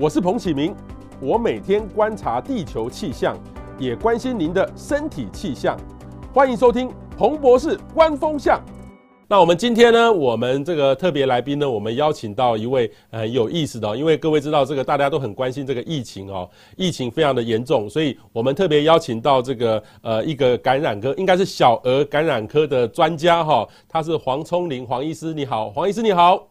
我是彭启明，我每天观察地球气象，也关心您的身体气象。欢迎收听彭博士观风向。那我们今天呢，我们这个特别来宾呢，我们邀请到一位很有意思的，因为各位知道这个大家都很关心这个疫情哦，疫情非常的严重，所以我们特别邀请到这个呃一个感染科，应该是小儿感染科的专家哈，他是黄聪玲黄医师，你好，黄医师你好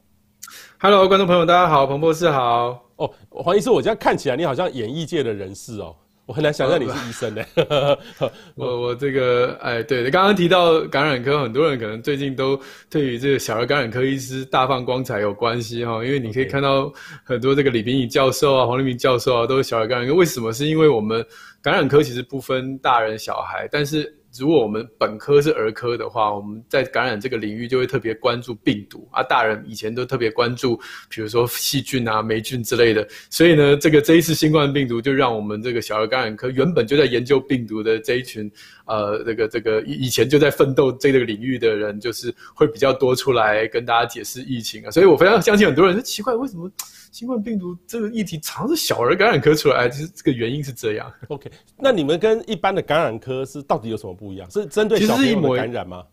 ，Hello，观众朋友大家好，彭博士好。哦，黄医师，我这样看起来你好像演艺界的人士哦，我很难想象你是医生呢。我我这个哎，对，刚刚提到感染科，很多人可能最近都对于这个小儿感染科医师大放光彩有关系哈，因为你可以看到很多这个李炳宇教授啊、黄立明教授啊，都是小儿感染科。为什么？是因为我们感染科其实不分大人小孩，但是。如果我们本科是儿科的话，我们在感染这个领域就会特别关注病毒啊。大人以前都特别关注，比如说细菌啊、霉菌之类的。所以呢，这个这一次新冠病毒就让我们这个小儿感染科原本就在研究病毒的这一群，呃，这个这个以以前就在奋斗这个领域的人，就是会比较多出来跟大家解释疫情啊。所以我非常相信很多人说奇怪，为什么？新冠病毒这个议题常是小儿感染科出来，其实这个原因是这样。OK，那你们跟一般的感染科是到底有什么不一样？是针对小朋友的感染吗？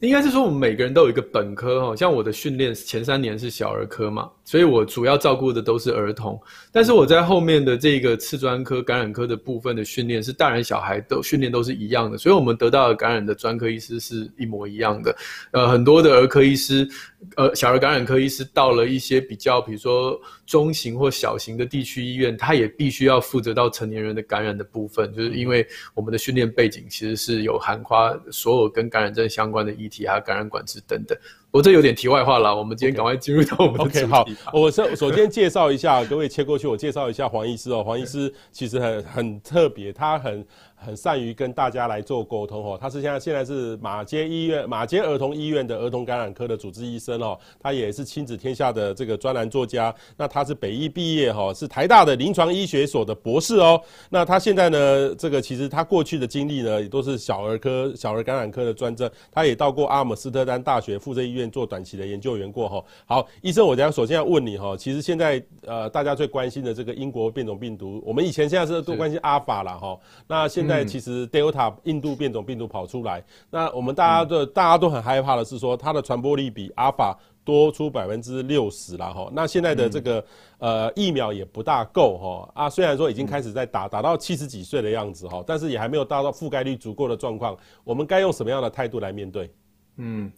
应该是说我们每个人都有一个本科哈，像我的训练前三年是小儿科嘛，所以我主要照顾的都是儿童。但是我在后面的这个次专科感染科的部分的训练是大人小孩都训练都是一样的，所以我们得到的感染的专科医师是一模一样的。呃，很多的儿科医师，呃，小儿感染科医师到了一些比较，比如说中型或小型的地区医院，他也必须要负责到成年人的感染的部分，就是因为我们的训练背景其实是有涵盖所有跟感染症相关的议题，还有，感染管制等等，我这有点题外话了。我们今天赶快进入到我们的主题。Okay, 好，我首首先介绍一下，各位切过去，我介绍一下黄医师哦。黄医师其实很很特别，他很。很善于跟大家来做沟通哦，他是现在现在是马街医院马街儿童医院的儿童感染科的主治医生哦，他也是亲子天下的这个专栏作家。那他是北医毕业哈，是台大的临床医学所的博士哦。那他现在呢，这个其实他过去的经历呢，也都是小儿科、小儿感染科的专政。他也到过阿姆斯特丹大学附设医院做短期的研究员过哈。好，医生，我等下首先要问你哈，其实现在呃大家最关心的这个英国变种病毒，我们以前现在是都关心阿法了哈，那现在其实 Delta 印度变种病毒跑出来，那我们大家都大家都很害怕的是说，它的传播力比 Alpha 多出百分之六十了哈。那现在的这个呃疫苗也不大够哈啊，虽然说已经开始在打，打到七十几岁的样子哈，但是也还没有达到覆盖率足够的状况。我们该用什么样的态度来面对？嗯。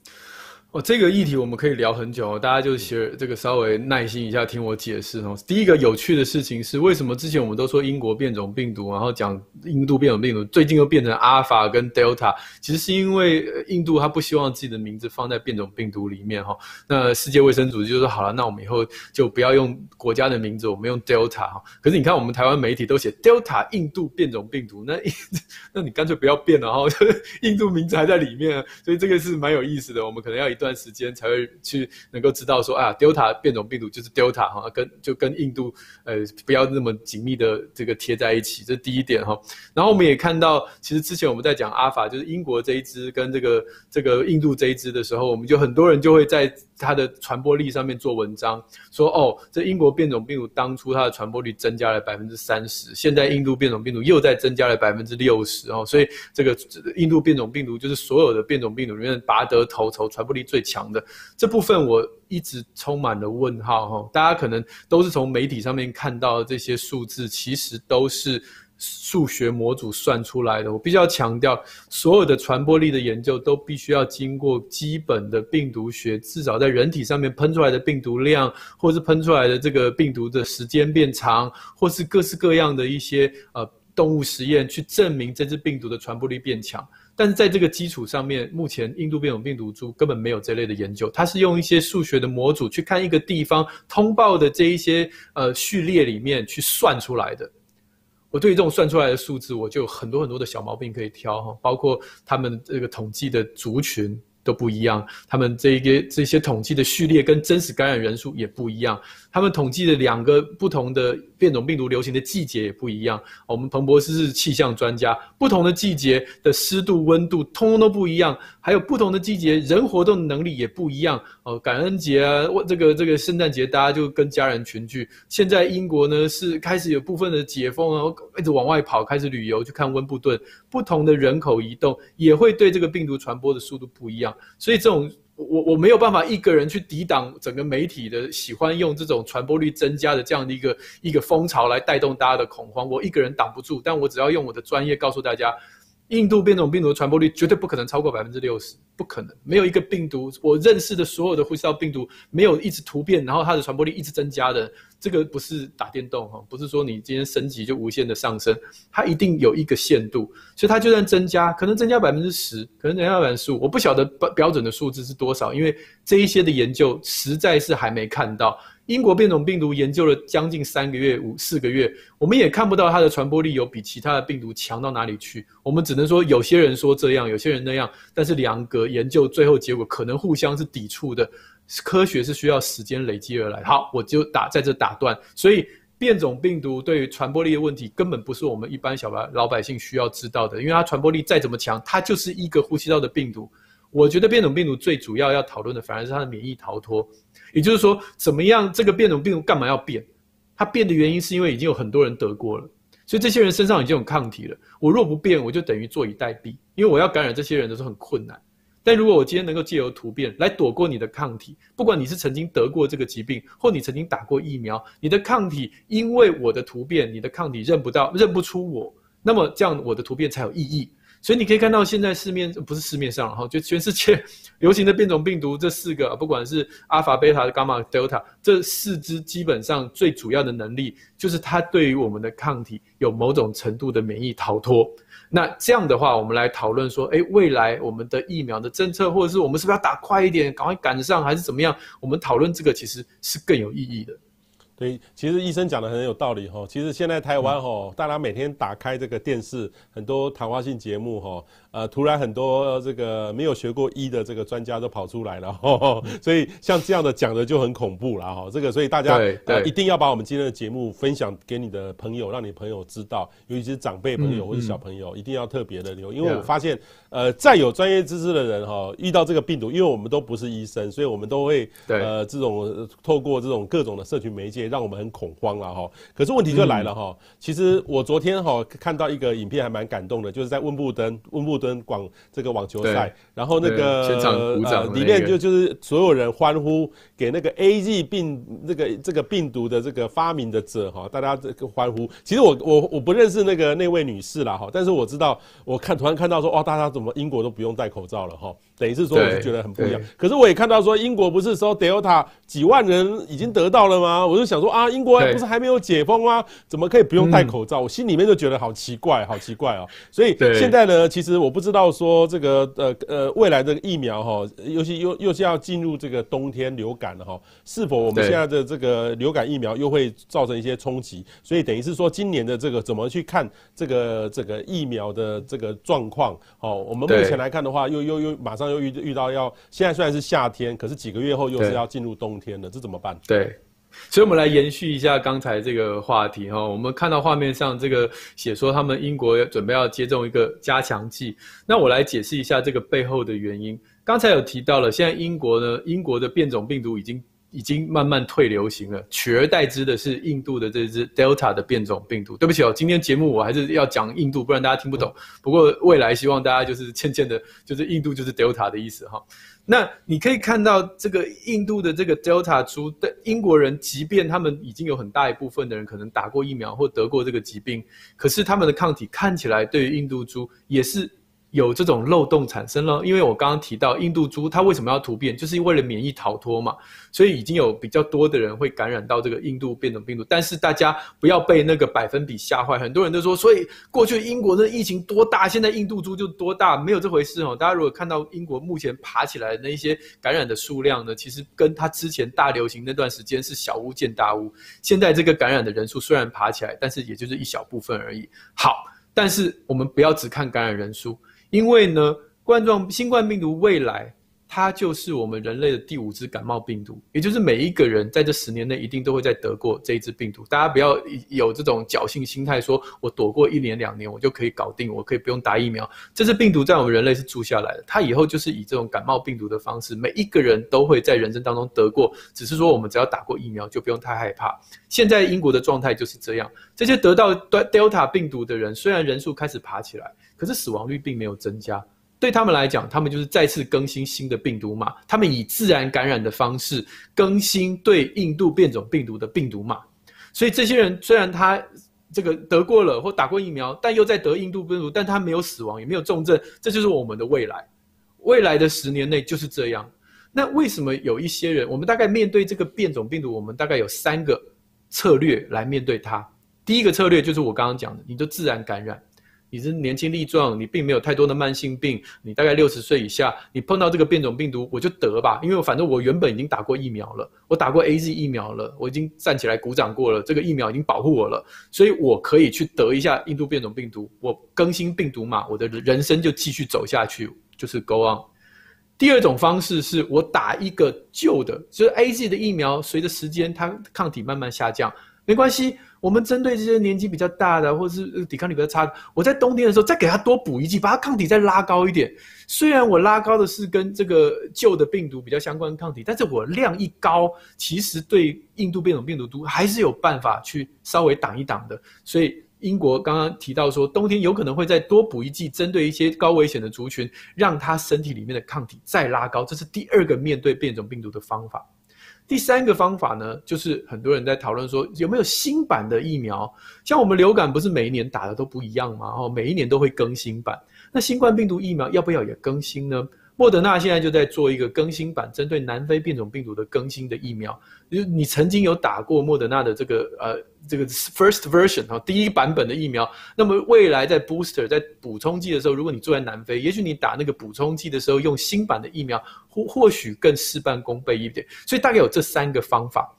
哦，这个议题我们可以聊很久哦，大家就学这个稍微耐心一下听我解释哦。第一个有趣的事情是，为什么之前我们都说英国变种病毒，然后讲印度变种病毒，最近又变成阿尔法跟德尔塔？其实是因为印度他不希望自己的名字放在变种病毒里面哈。那世界卫生组织就说好了，那我们以后就不要用国家的名字，我们用 Delta 哈。可是你看我们台湾媒体都写 Delta 印度变种病毒，那 那你干脆不要变了哈，印度名字还在里面，所以这个是蛮有意思的。我们可能要一。段时间才会去能够知道说啊，Delta 变种病毒就是 Delta 哈，跟就跟印度呃不要那么紧密的这个贴在一起，这是第一点哈。然后我们也看到，其实之前我们在讲阿法，就是英国这一支跟这个这个印度这一支的时候，我们就很多人就会在它的传播力上面做文章，说哦，这英国变种病毒当初它的传播率增加了百分之三十，现在印度变种病毒又在增加了百分之六十哦，所以这个印度变种病毒就是所有的变种病毒里面拔得头筹，传播力。最强的这部分，我一直充满了问号哈。大家可能都是从媒体上面看到这些数字，其实都是数学模组算出来的。我必须要强调，所有的传播力的研究都必须要经过基本的病毒学，至少在人体上面喷出来的病毒量，或是喷出来的这个病毒的时间变长，或是各式各样的一些呃动物实验，去证明这支病毒的传播力变强。但是在这个基础上面，目前印度变种病毒株根本没有这类的研究，它是用一些数学的模组去看一个地方通报的这一些呃序列里面去算出来的。我对于这种算出来的数字，我就有很多很多的小毛病可以挑哈，包括他们这个统计的族群都不一样，他们这一个这些统计的序列跟真实感染人数也不一样。他们统计的两个不同的变种病毒流行的季节也不一样。我们彭博士是气象专家，不同的季节的湿度、温度通通都不一样，还有不同的季节人活动的能力也不一样。哦，感恩节啊，这个这个圣诞节大家就跟家人群聚。现在英国呢是开始有部分的解封啊，一直往外跑，开始旅游去看温布顿。不同的人口移动也会对这个病毒传播的速度不一样，所以这种。我我没有办法一个人去抵挡整个媒体的喜欢用这种传播率增加的这样的一个一个风潮来带动大家的恐慌，我一个人挡不住，但我只要用我的专业告诉大家。印度变种病毒的传播率绝对不可能超过百分之六十，不可能，没有一个病毒，我认识的所有的呼吸道病毒没有一直突变，然后它的传播力一直增加的，这个不是打电动哈，不是说你今天升级就无限的上升，它一定有一个限度，所以它就算增加，可能增加百分之十，可能增加百分之十五，我不晓得标标准的数字是多少，因为这一些的研究实在是还没看到。英国变种病毒研究了将近三个月、五四个月，我们也看不到它的传播力有比其他的病毒强到哪里去。我们只能说，有些人说这样，有些人那样，但是两个研究最后结果可能互相是抵触的。科学是需要时间累积而来。好，我就打在这打断。所以，变种病毒对于传播力的问题，根本不是我们一般小白老百姓需要知道的，因为它传播力再怎么强，它就是一个呼吸道的病毒。我觉得变种病毒最主要要讨论的，反而是它的免疫逃脱。也就是说，怎么样这个变种病毒干嘛要变？它变的原因是因为已经有很多人得过了，所以这些人身上已经有抗体了。我若不变，我就等于坐以待毙，因为我要感染这些人的时候很困难。但如果我今天能够借由突变来躲过你的抗体，不管你是曾经得过这个疾病，或你曾经打过疫苗，你的抗体因为我的突变，你的抗体认不到、认不出我，那么这样我的突变才有意义。所以你可以看到，现在市面不是市面上哈，就全世界流行的变种病毒这四个，不管是阿尔法、贝塔、伽马、德尔塔，这四支基本上最主要的能力，就是它对于我们的抗体有某种程度的免疫逃脱。那这样的话，我们来讨论说，哎，未来我们的疫苗的政策，或者是我们是不是要打快一点，赶快赶上，还是怎么样？我们讨论这个其实是更有意义的。对，其实医生讲的很有道理哈。其实现在台湾哈，大家每天打开这个电视，很多谈话性节目哈，呃，突然很多这个没有学过医的这个专家都跑出来了，所以像这样的讲的就很恐怖了哈。这个，所以大家呃一定要把我们今天的节目分享给你的朋友，让你朋友知道，尤其是长辈朋友或者小朋友，一定要特别的留，因为我发现呃，再有专业知识的人哈，遇到这个病毒，因为我们都不是医生，所以我们都会呃这种透过这种各种的社群媒介。让我们很恐慌了哈，可是问题就来了哈。其实我昨天哈看到一个影片还蛮感动的，就是在温布登温布登广这个网球赛，然后那个现场鼓掌，里面就就是所有人欢呼给那个 AZ 病这个这个病毒的这个发明的者哈，大家这个欢呼。其实我我我不认识那个那位女士啦哈，但是我知道我看突然看到说哦，大家怎么英国都不用戴口罩了哈，等于是说我就觉得很不一样。可是我也看到说英国不是说 Delta 几万人已经得到了吗？我就想。说啊，英国不是还没有解封吗？怎么可以不用戴口罩？嗯、我心里面就觉得好奇怪，好奇怪哦。所以现在呢，其实我不知道说这个呃呃未来的疫苗哈，尤其又又是要进入这个冬天流感了哈，是否我们现在的这个流感疫苗又会造成一些冲击？所以等于是说，今年的这个怎么去看这个这个疫苗的这个状况？哦，我们目前来看的话，又又又马上又遇遇到要现在虽然是夏天，可是几个月后又是要进入冬天了，这怎么办？对。所以，我们来延续一下刚才这个话题哈。我们看到画面上这个写说，他们英国准备要接种一个加强剂。那我来解释一下这个背后的原因。刚才有提到了，现在英国呢，英国的变种病毒已经已经慢慢退流行了，取而代之的是印度的这只 Delta 的变种病毒。对不起哦，今天节目我还是要讲印度，不然大家听不懂。不过未来希望大家就是渐渐的，就是印度就是 Delta 的意思哈。那你可以看到，这个印度的这个 Delta 株的英国人，即便他们已经有很大一部分的人可能打过疫苗或得过这个疾病，可是他们的抗体看起来对于印度株也是。有这种漏洞产生了，因为我刚刚提到印度猪，它为什么要突变，就是为了免疫逃脱嘛，所以已经有比较多的人会感染到这个印度变种病毒。但是大家不要被那个百分比吓坏，很多人都说，所以过去英国的疫情多大，现在印度猪就多大，没有这回事哦。大家如果看到英国目前爬起来的那些感染的数量呢，其实跟它之前大流行那段时间是小巫见大巫。现在这个感染的人数虽然爬起来，但是也就是一小部分而已。好，但是我们不要只看感染人数。因为呢，冠状新冠病毒未来它就是我们人类的第五只感冒病毒，也就是每一个人在这十年内一定都会再得过这一只病毒。大家不要有这种侥幸心态，说我躲过一年两年，我就可以搞定，我可以不用打疫苗。这只病毒在我们人类是住下来的，它以后就是以这种感冒病毒的方式，每一个人都会在人生当中得过。只是说我们只要打过疫苗，就不用太害怕。现在英国的状态就是这样，这些得到 Delta 病毒的人，虽然人数开始爬起来，可是死亡率并没有增加。对他们来讲，他们就是再次更新新的病毒码，他们以自然感染的方式更新对印度变种病毒的病毒码。所以这些人虽然他这个得过了或打过疫苗，但又在得印度病毒，但他没有死亡，也没有重症，这就是我们的未来。未来的十年内就是这样。那为什么有一些人，我们大概面对这个变种病毒，我们大概有三个策略来面对它。第一个策略就是我刚刚讲的，你就自然感染。你是年轻力壮，你并没有太多的慢性病，你大概六十岁以下，你碰到这个变种病毒，我就得吧，因为反正我原本已经打过疫苗了，我打过 AZ 疫苗了，我已经站起来鼓掌过了，这个疫苗已经保护我了，所以我可以去得一下印度变种病毒，我更新病毒嘛，我的人生就继续走下去，就是 go on。第二种方式是我打一个旧的，就是 AZ 的疫苗，随着时间它抗体慢慢下降，没关系。我们针对这些年纪比较大的，或者是抵抗力比较差的，我在冬天的时候再给他多补一剂，把他抗体再拉高一点。虽然我拉高的是跟这个旧的病毒比较相关的抗体，但是我量一高，其实对印度变种病毒都还是有办法去稍微挡一挡的。所以英国刚刚提到说，冬天有可能会再多补一剂，针对一些高危险的族群，让他身体里面的抗体再拉高。这是第二个面对变种病毒的方法。第三个方法呢，就是很多人在讨论说，有没有新版的疫苗？像我们流感不是每一年打的都不一样吗？哦，每一年都会更新版。那新冠病毒疫苗要不要也更新呢？莫德纳现在就在做一个更新版，针对南非变种病毒的更新的疫苗。就你曾经有打过莫德纳的这个呃这个 first version 哈，第一版本的疫苗，那么未来在 booster 在补充剂的时候，如果你住在南非，也许你打那个补充剂的时候用新版的疫苗，或或许更事半功倍一点。所以大概有这三个方法。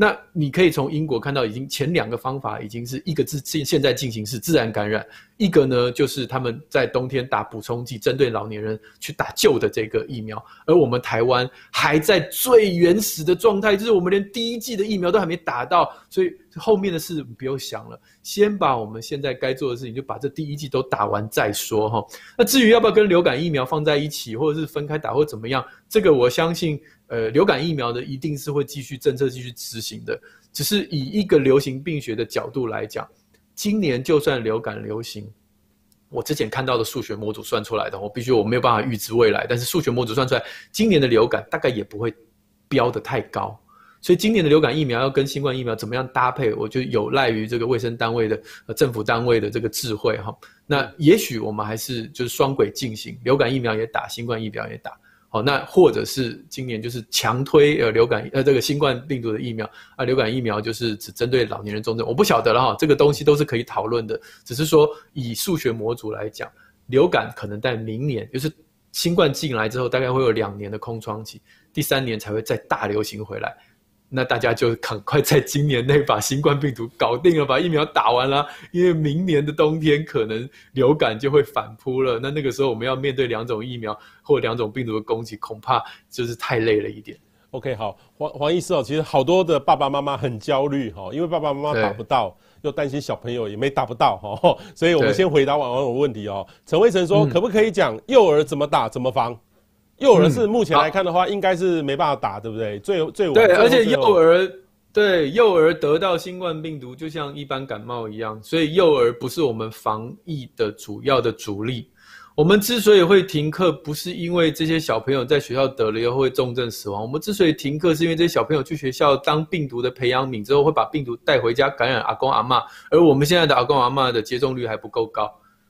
那你可以从英国看到，已经前两个方法已经是一个自现现在进行是自然感染，一个呢就是他们在冬天打补充剂，针对老年人去打旧的这个疫苗，而我们台湾还在最原始的状态，就是我们连第一剂的疫苗都还没打到，所以后面的事不用想了，先把我们现在该做的事情，就把这第一季都打完再说哈。那至于要不要跟流感疫苗放在一起，或者是分开打或怎么样，这个我相信。呃，流感疫苗的一定是会继续政策继续执行的，只是以一个流行病学的角度来讲，今年就算流感流行，我之前看到的数学模组算出来的，我必须我没有办法预知未来，但是数学模组算出来，今年的流感大概也不会飙得太高，所以今年的流感疫苗要跟新冠疫苗怎么样搭配，我就有赖于这个卫生单位的呃政府单位的这个智慧哈。那也许我们还是就是双轨进行，流感疫苗也打，新冠疫苗也打。好，那或者是今年就是强推呃流感呃这个新冠病毒的疫苗啊，流感疫苗就是只针对老年人重症，我不晓得了哈，这个东西都是可以讨论的，只是说以数学模组来讲，流感可能在明年，就是新冠进来之后，大概会有两年的空窗期，第三年才会再大流行回来。那大家就赶快在今年内把新冠病毒搞定了，把疫苗打完了，因为明年的冬天可能流感就会反扑了。那那个时候我们要面对两种疫苗或两种病毒的攻击，恐怕就是太累了一点。OK，好，黄黄医师哦，其实好多的爸爸妈妈很焦虑哈，因为爸爸妈妈打不到，又担心小朋友也没打不到哈，所以我们先回答网友问题哦。陈威成说，可不可以讲幼儿怎么打怎么防？幼儿是目前来看的话，应该是没办法打，对不对？最最晚。对，而且幼儿对幼儿得到新冠病毒，就像一般感冒一样，所以幼儿不是我们防疫的主要的主力。我们之所以会停课，不是因为这些小朋友在学校得了以后会重症死亡。我们之所以停课，是因为这些小朋友去学校当病毒的培养皿之后，会把病毒带回家感染阿公阿妈，而我们现在的阿公阿妈的接种率还不够高。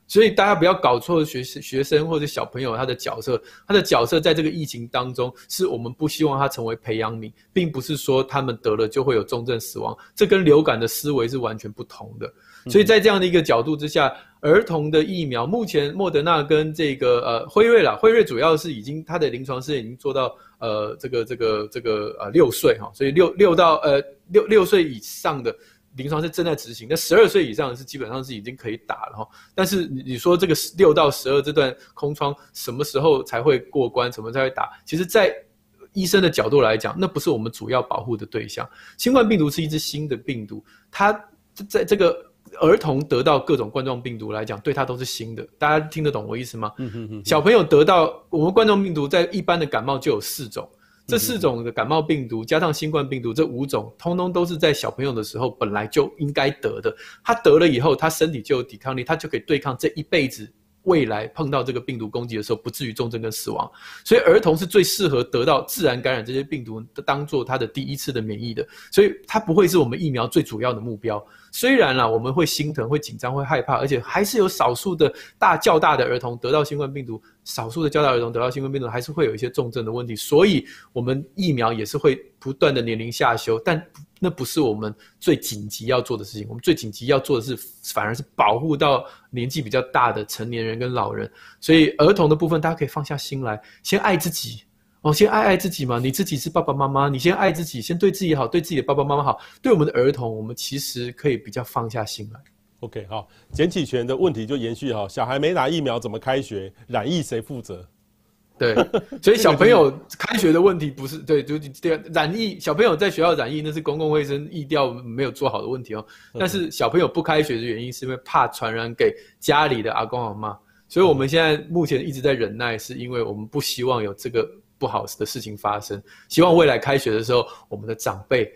所以大家不要搞错学学生或者小朋友他的角色，他的角色在这个疫情当中，是我们不希望他成为培养皿，并不是说他们得了就会有重症死亡，这跟流感的思维是完全不同的。所以在这样的一个角度之下，儿童的疫苗目前莫德纳跟这个呃辉瑞啦，辉瑞主要是已经他的临床试验已经做到呃这个这个这个呃六岁哈，所以六六到呃六六岁以上的。临床是正在执行。那十二岁以上是基本上是已经可以打了哈。但是你你说这个六到十二这段空窗什么时候才会过关？什么才会打？其实，在医生的角度来讲，那不是我们主要保护的对象。新冠病毒是一只新的病毒，它在这个儿童得到各种冠状病毒来讲，对它都是新的。大家听得懂我意思吗？嗯哼哼。小朋友得到我们冠状病毒，在一般的感冒就有四种。这四种的感冒病毒加上新冠病毒，这五种通通都是在小朋友的时候本来就应该得的。他得了以后，他身体就有抵抗力，他就可以对抗这一辈子。未来碰到这个病毒攻击的时候，不至于重症跟死亡。所以儿童是最适合得到自然感染这些病毒，当做他的第一次的免疫的。所以他不会是我们疫苗最主要的目标。虽然啦，我们会心疼、会紧张、会害怕，而且还是有少数的大较大的儿童得到新冠病毒，少数的较大儿童得到新冠病毒，还是会有一些重症的问题。所以，我们疫苗也是会不断的年龄下修，但那不是我们最紧急要做的事情。我们最紧急要做的是，反而是保护到年纪比较大的成年人跟老人。所以，儿童的部分大家可以放下心来，先爱自己。哦，先爱爱自己嘛，你自己是爸爸妈妈，你先爱自己，先对自己好，对自己的爸爸妈妈好，对我们的儿童，我们其实可以比较放下心来。OK，好，简启权的问题就延续哈，小孩没打疫苗怎么开学？染疫谁负责？对，所以小朋友开学的问题不是对，就对染疫，小朋友在学校染疫那是公共卫生疫调没有做好的问题哦。但是小朋友不开学的原因是因为怕传染给家里的阿公阿妈，所以我们现在目前一直在忍耐，是因为我们不希望有这个。不好的事情发生，希望未来开学的时候，我们的长辈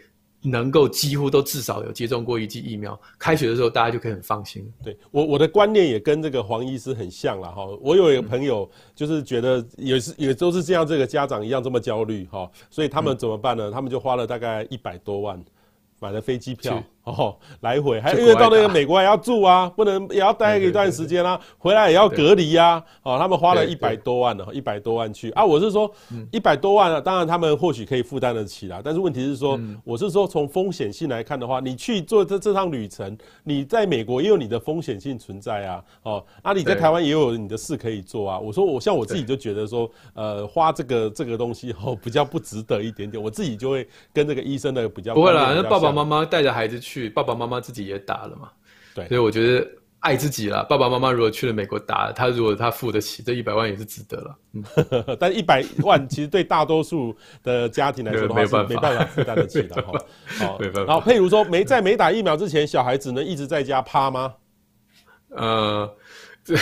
能够几乎都至少有接种过一剂疫苗。开学的时候，大家就可以很放心。对，我我的观念也跟这个黄医师很像了哈。我有一个朋友，就是觉得也是也都是这样，这个家长一样这么焦虑哈，所以他们怎么办呢？他们就花了大概一百多万买了飞机票。哦，来回还因为到那个美国还要住啊，不能也要待一段时间啊，回来也要隔离呀、啊。哦，他们花了一百多万呢，一百多万去啊。我是说，一百多万啊，当然他们或许可以负担得起啦。但是问题是说，我是说从风险性来看的话，你去做这这趟旅程，你在美国也有你的风险性存在啊。哦，啊，你在台湾也有你的事可以做啊。我说我像我自己就觉得说，呃，花这个这个东西哦比较不值得一点点。我自己就会跟这个医生的比较不会啦。那爸爸妈妈带着孩子去。去爸爸妈妈自己也打了嘛，对，所以我觉得爱自己啦。爸爸妈妈如果去了美国打，他如果他付得起这一百万也是值得了。嗯，但一百万其实对大多数的家庭来说的话 是没办法负担得起的哈。好，没办法。然后譬如说没在没打疫苗之前，小孩只能一直在家趴吗？呃，对。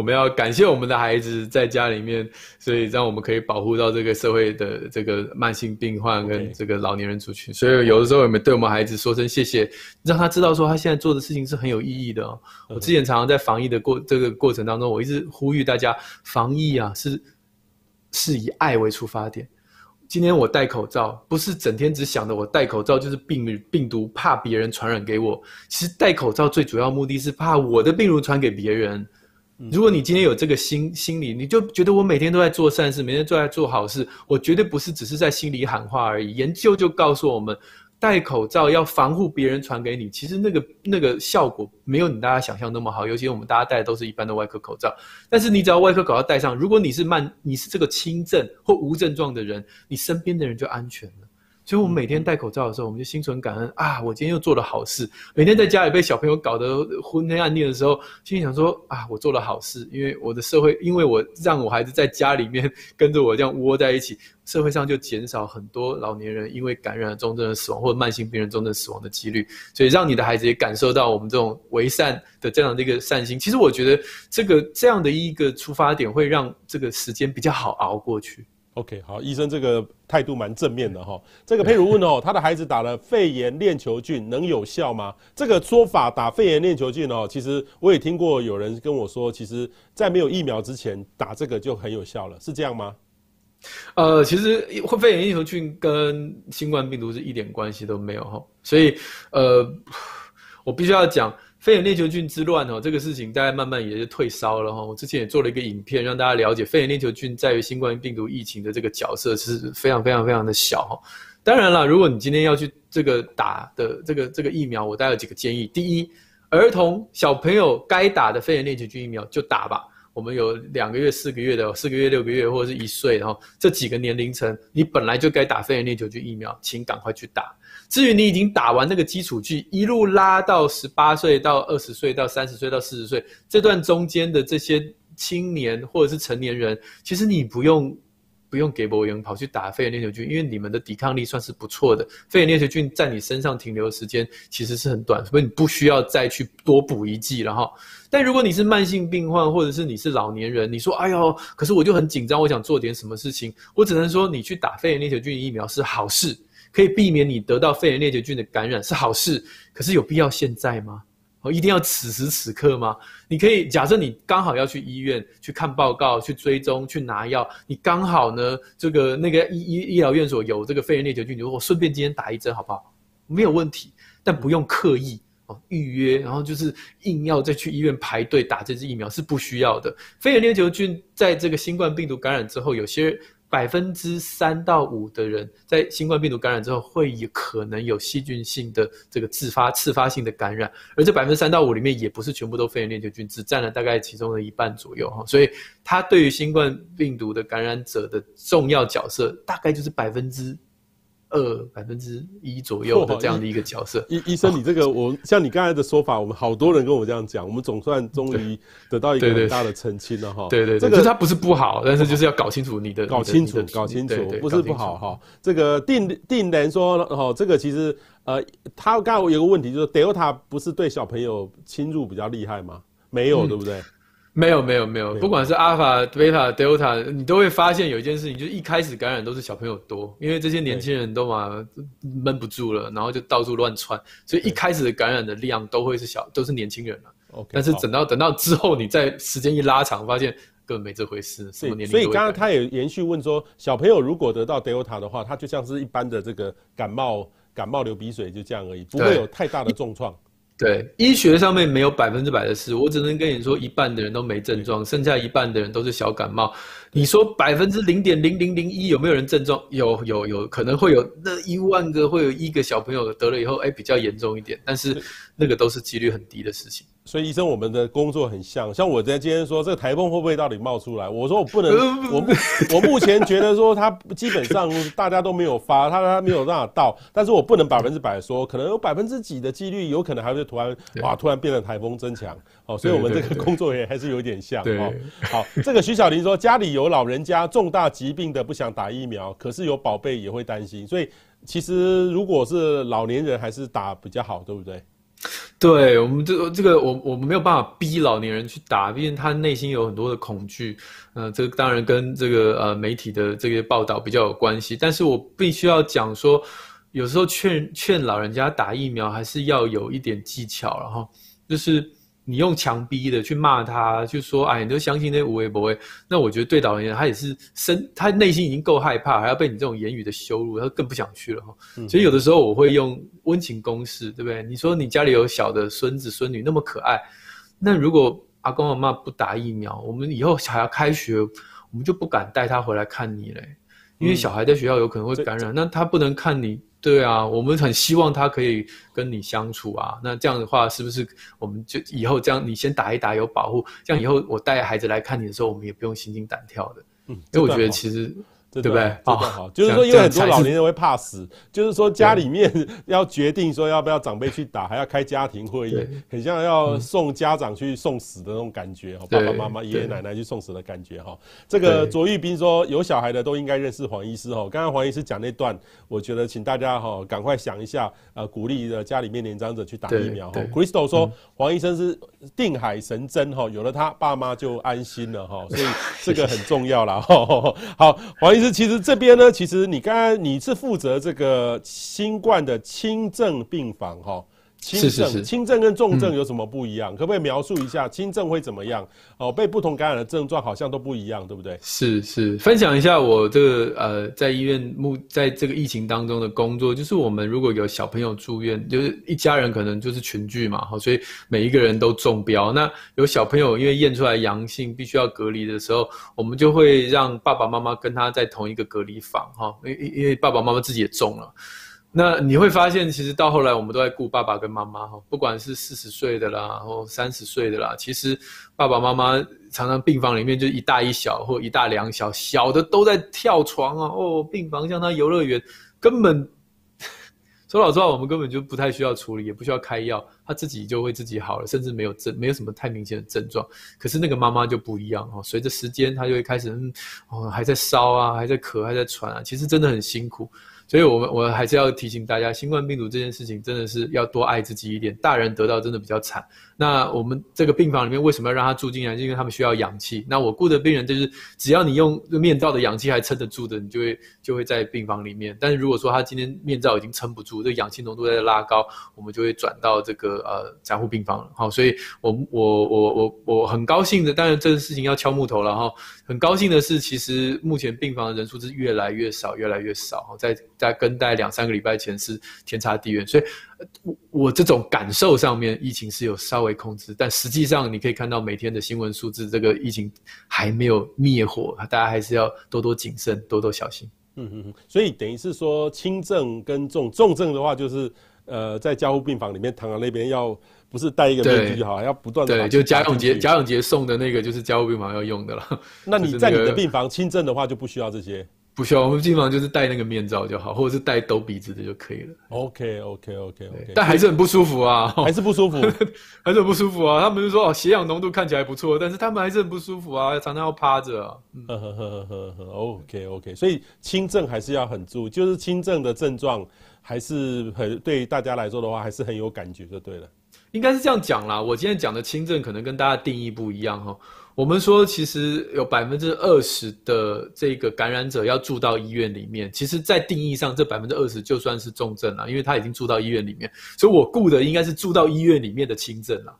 我们要感谢我们的孩子在家里面，所以让我们可以保护到这个社会的这个慢性病患跟这个老年人族群。所以有的时候我们对我们孩子说声谢谢，让他知道说他现在做的事情是很有意义的哦。我之前常常在防疫的过这个过程当中，我一直呼吁大家，防疫啊是是以爱为出发点。今天我戴口罩，不是整天只想着我戴口罩就是病病毒，怕别人传染给我。其实戴口罩最主要目的是怕我的病毒传给别人。如果你今天有这个心心理，你就觉得我每天都在做善事，每天都在做好事，我绝对不是只是在心里喊话而已。研究就告诉我们，戴口罩要防护别人传给你，其实那个那个效果没有你大家想象那么好。尤其我们大家戴的都是一般的外科口罩，但是你只要外科口罩戴上，如果你是慢，你是这个轻症或无症状的人，你身边的人就安全了。所以，我们每天戴口罩的时候，我们就心存感恩啊！我今天又做了好事。每天在家里被小朋友搞得昏天暗地的时候，心里想说啊，我做了好事，因为我的社会，因为我让我孩子在家里面跟着我这样窝在一起，社会上就减少很多老年人因为感染了重症的死亡或者慢性病人重症死亡的几率。所以，让你的孩子也感受到我们这种为善的这样的一个善心。其实，我觉得这个这样的一个出发点，会让这个时间比较好熬过去。OK，好，医生这个态度蛮正面的哈。这个佩如问哦，他的孩子打了肺炎链球菌能有效吗？这个说法打肺炎链球菌哦，其实我也听过有人跟我说，其实在没有疫苗之前打这个就很有效了，是这样吗？呃，其实肺炎链球菌跟新冠病毒是一点关系都没有哈，所以呃，我必须要讲。肺炎链球菌之乱哦，这个事情大概慢慢也就退烧了哈。我之前也做了一个影片，让大家了解肺炎链球菌在于新冠病毒疫情的这个角色是非常非常非常的小哈。当然了，如果你今天要去这个打的这个这个疫苗，我大概有几个建议：第一，儿童小朋友该打的肺炎链球菌疫苗就打吧。我们有两个月、四个月的，四个月、六个月，或者是一岁，然后这几个年龄层，你本来就该打肺炎链球菌疫苗，请赶快去打。至于你已经打完那个基础剂，一路拉到十八岁到二十岁到三十岁到四十岁这段中间的这些青年或者是成年人，其实你不用。不用给博人跑去打肺炎链球菌，因为你们的抵抗力算是不错的。肺炎链球菌在你身上停留的时间其实是很短，所以你不需要再去多补一剂。了哈，但如果你是慢性病患，或者是你是老年人，你说：“哎呦，可是我就很紧张，我想做点什么事情。”我只能说，你去打肺炎链球菌疫苗是好事，可以避免你得到肺炎链球菌的感染是好事。可是有必要现在吗？哦，一定要此时此刻吗？你可以假设你刚好要去医院去看报告、去追踪、去拿药，你刚好呢，这个那个医医医疗院所有这个肺炎链球菌，你说我顺便今天打一针好不好？没有问题，但不用刻意哦预约，然后就是硬要再去医院排队打这支疫苗是不需要的。肺炎链球菌在这个新冠病毒感染之后，有些。百分之三到五的人在新冠病毒感染之后，会有可能有细菌性的这个自发、次发性的感染，而这百分之三到五里面，也不是全部都肺炎链球菌，只占了大概其中的一半左右哈。所以，它对于新冠病毒的感染者的重要角色，大概就是百分之。二百分之一左右的这样的一个角色，医医生，你这个 我像你刚才的说法，我们好多人跟我这样讲，我们总算终于得到一个很大的澄清了哈。对对，这个它不是不好，但是就是要搞清楚你的，搞清楚，搞清楚，不是不好哈。这个定定人说哈，这个其实呃，他刚刚有个问题，就是 Delta 不是对小朋友侵入比较厉害吗？没有，对不对？没有没有没有，不管是 Alpha、Beta、Delta，，你都会发现有一件事情，就是一开始感染都是小朋友多，因为这些年轻人都嘛闷不住了，然后就到处乱窜，所以一开始的感染的量都会是小，都是年轻人了。但是等到等到之后，你在时间一拉长，发现根本没这回事，什么年龄。所以刚刚他也延续问说，小朋友如果得到 delta 的话，他就像是一般的这个感冒、感冒流鼻水就这样而已，不会有太大的重创。对，医学上面没有百分之百的事，我只能跟你说，一半的人都没症状，剩下一半的人都是小感冒。你说百分之零点零零零一有没有人症状？有有有，可能会有那一万个会有一个小朋友得了以后，哎，比较严重一点，但是那个都是几率很低的事情。所以医生，我们的工作很像，像我在今天说这个台风会不会到底冒出来？我说我不能，我目我目前觉得说它基本上大家都没有发，它它没有办法到，但是我不能百分之百说，可能有百分之几的几率，有可能还会突然哇突然变成台风增强。哦，所以我们这个工作也还是有点像。哦，好，这个徐小林说家里有老人家重大疾病的不想打疫苗，可是有宝贝也会担心，所以其实如果是老年人还是打比较好，对不对？对，我们这这个我我们没有办法逼老年人去打，毕竟他内心有很多的恐惧。嗯，这个当然跟这个呃媒体的这个报道比较有关系，但是我必须要讲说，有时候劝劝老人家打疫苗还是要有一点技巧，然后就是。你用强逼的去骂他，就说哎，你都相信那无为不为，那我觉得对导演他也是生，他内心已经够害怕，还要被你这种言语的羞辱，他更不想去了哈。嗯、所以有的时候我会用温情攻势，对不对？你说你家里有小的孙子孙女那么可爱，那如果阿公阿妈不打疫苗，我们以后小孩要开学，我们就不敢带他回来看你嘞，因为小孩在学校有可能会感染，嗯、那他不能看你。对啊，我们很希望他可以跟你相处啊。那这样的话，是不是我们就以后这样，你先打一打有保护，这样以后我带孩子来看你的时候，我们也不用心惊胆跳的。嗯，因为我觉得其实。对不对？好，好，就是说，因为很多老年人会怕死，就是说家里面 要决定说要不要长辈去打，还要开家庭会议，很像要送家长去送死的那种感觉，爸爸妈妈、爷爷奶奶去送死的感觉哈。这个卓玉斌说，有小孩的都应该认识黄医师哈。刚刚黄医师讲那段，我觉得请大家哈赶快想一下，呃，鼓励的家里面年长者去打疫苗哈。Crystal 说，黄医生是定海神针哈，有了他爸妈就安心了哈，所以这个很重要了哈。好，黄医。其实，其实这边呢，其实你刚刚你是负责这个新冠的轻症病房哈。轻症、是是是轻症跟重症有什么不一样？嗯、可不可以描述一下轻症会怎么样？哦，被不同感染的症状好像都不一样，对不对？是是，分享一下我这个呃，在医院目在这个疫情当中的工作，就是我们如果有小朋友住院，就是一家人可能就是群聚嘛，哈，所以每一个人都中标。那有小朋友因为验出来阳性，必须要隔离的时候，我们就会让爸爸妈妈跟他在同一个隔离房，哈，因因因为爸爸妈妈自己也中了。那你会发现，其实到后来我们都在顾爸爸跟妈妈哈，不管是四十岁的啦，或三十岁的啦，其实爸爸妈妈常常病房里面就一大一小或一大两小，小的都在跳床啊，哦，病房像他游乐园，根本 说老实话，我们根本就不太需要处理，也不需要开药，他自己就会自己好了，甚至没有症，没有什么太明显的症状。可是那个妈妈就不一样哦，随着时间，她就会开始嗯，哦，还在烧啊，还在咳，还在喘啊，其实真的很辛苦。所以，我们我还是要提醒大家，新冠病毒这件事情真的是要多爱自己一点。大人得到真的比较惨。那我们这个病房里面为什么要让他住进来？是因为他们需要氧气。那我雇的病人就是，只要你用面罩的氧气还撑得住的，你就会就会在病房里面。但是如果说他今天面罩已经撑不住，这个氧气浓度在拉高，我们就会转到这个呃加护病房了。好，所以我我我我我很高兴的，当然这个事情要敲木头了哈。很高兴的是，其实目前病房的人数是越来越少，越来越少。在在跟大概两三个礼拜前是天差地远，所以，我我这种感受上面，疫情是有稍微控制，但实际上你可以看到每天的新闻数字，这个疫情还没有灭火，大家还是要多多谨慎，多多小心。嗯嗯嗯。所以等于是说，轻症跟重重症的话，就是呃，在加护病房里面躺在那边，要不是戴一个面具哈，要不断的对，就贾永杰贾永杰送的那个，就是加护病房要用的了。那你在你的病房轻症的话，就不需要这些。不需要，我们基本上就是戴那个面罩就好，或者是戴兜鼻子的就可以了。Okay, okay, okay, okay. 但还是很不舒服啊，还是不舒服，还是很不舒服啊。他们就说哦，血氧浓度看起来不错，但是他们还是很不舒服啊，常常要趴着、啊。呵呵呵呵呵，OK，OK，所以轻症还是要很注意，就是轻症的症状还是很对大家来说的话，还是很有感觉就对了。应该是这样讲啦，我今天讲的轻症可能跟大家定义不一样哈。我们说，其实有百分之二十的这个感染者要住到医院里面。其实，在定义上，这百分之二十就算是重症了，因为他已经住到医院里面。所以我顾的应该是住到医院里面的轻症了，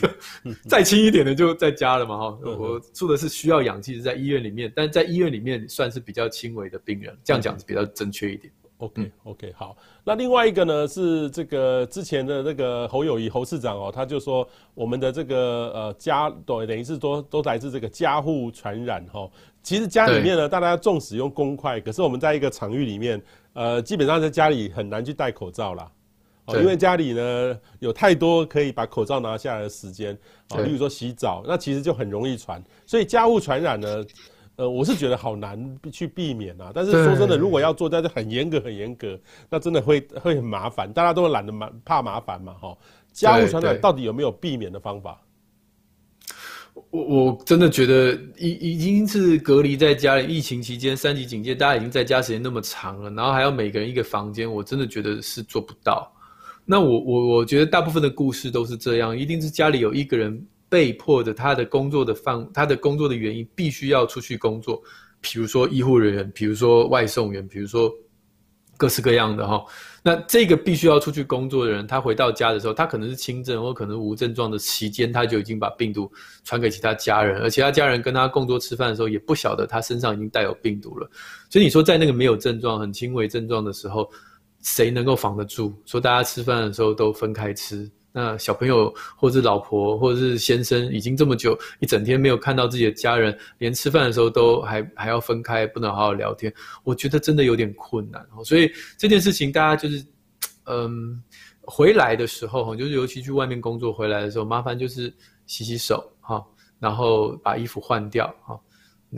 再轻一点的就在家了嘛哈。我住的是需要氧气，是在医院里面，但在医院里面算是比较轻微的病人，这样讲是比较正确一点。OK OK 好，那另外一个呢是这个之前的那个侯友谊侯市长哦，他就说我们的这个呃家对等于是都都来自这个家户传染哈。其实家里面呢，大家重使用公筷，可是我们在一个场域里面，呃，基本上在家里很难去戴口罩啦，哦，因为家里呢有太多可以把口罩拿下来的时间。啊，例如说洗澡，那其实就很容易传，所以家户传染呢。呃，我是觉得好难去避免啊。但是说真的，如果要做，但是很严格，很严格，那真的会会很麻烦。大家都懒得麻怕麻烦嘛，哈。家务传染到底有没有避免的方法？我我真的觉得已已经是隔离在家里，疫情期间三级警戒，大家已经在家时间那么长了，然后还要每个人一个房间，我真的觉得是做不到。那我我我觉得大部分的故事都是这样，一定是家里有一个人。被迫的，他的工作的范，他的工作的原因，必须要出去工作。比如说医护人员，比如说外送员，比如说各式各样的哈。那这个必须要出去工作的人，他回到家的时候，他可能是轻症或可能无症状的期间，他就已经把病毒传给其他家人，而其他家人跟他共桌吃饭的时候，也不晓得他身上已经带有病毒了。所以你说，在那个没有症状、很轻微症状的时候，谁能够防得住？说大家吃饭的时候都分开吃。那小朋友，或者是老婆，或者是先生，已经这么久一整天没有看到自己的家人，连吃饭的时候都还还要分开，不能好好聊天。我觉得真的有点困难。所以这件事情，大家就是，嗯，回来的时候，就是尤其去外面工作回来的时候，麻烦就是洗洗手哈，然后把衣服换掉哈。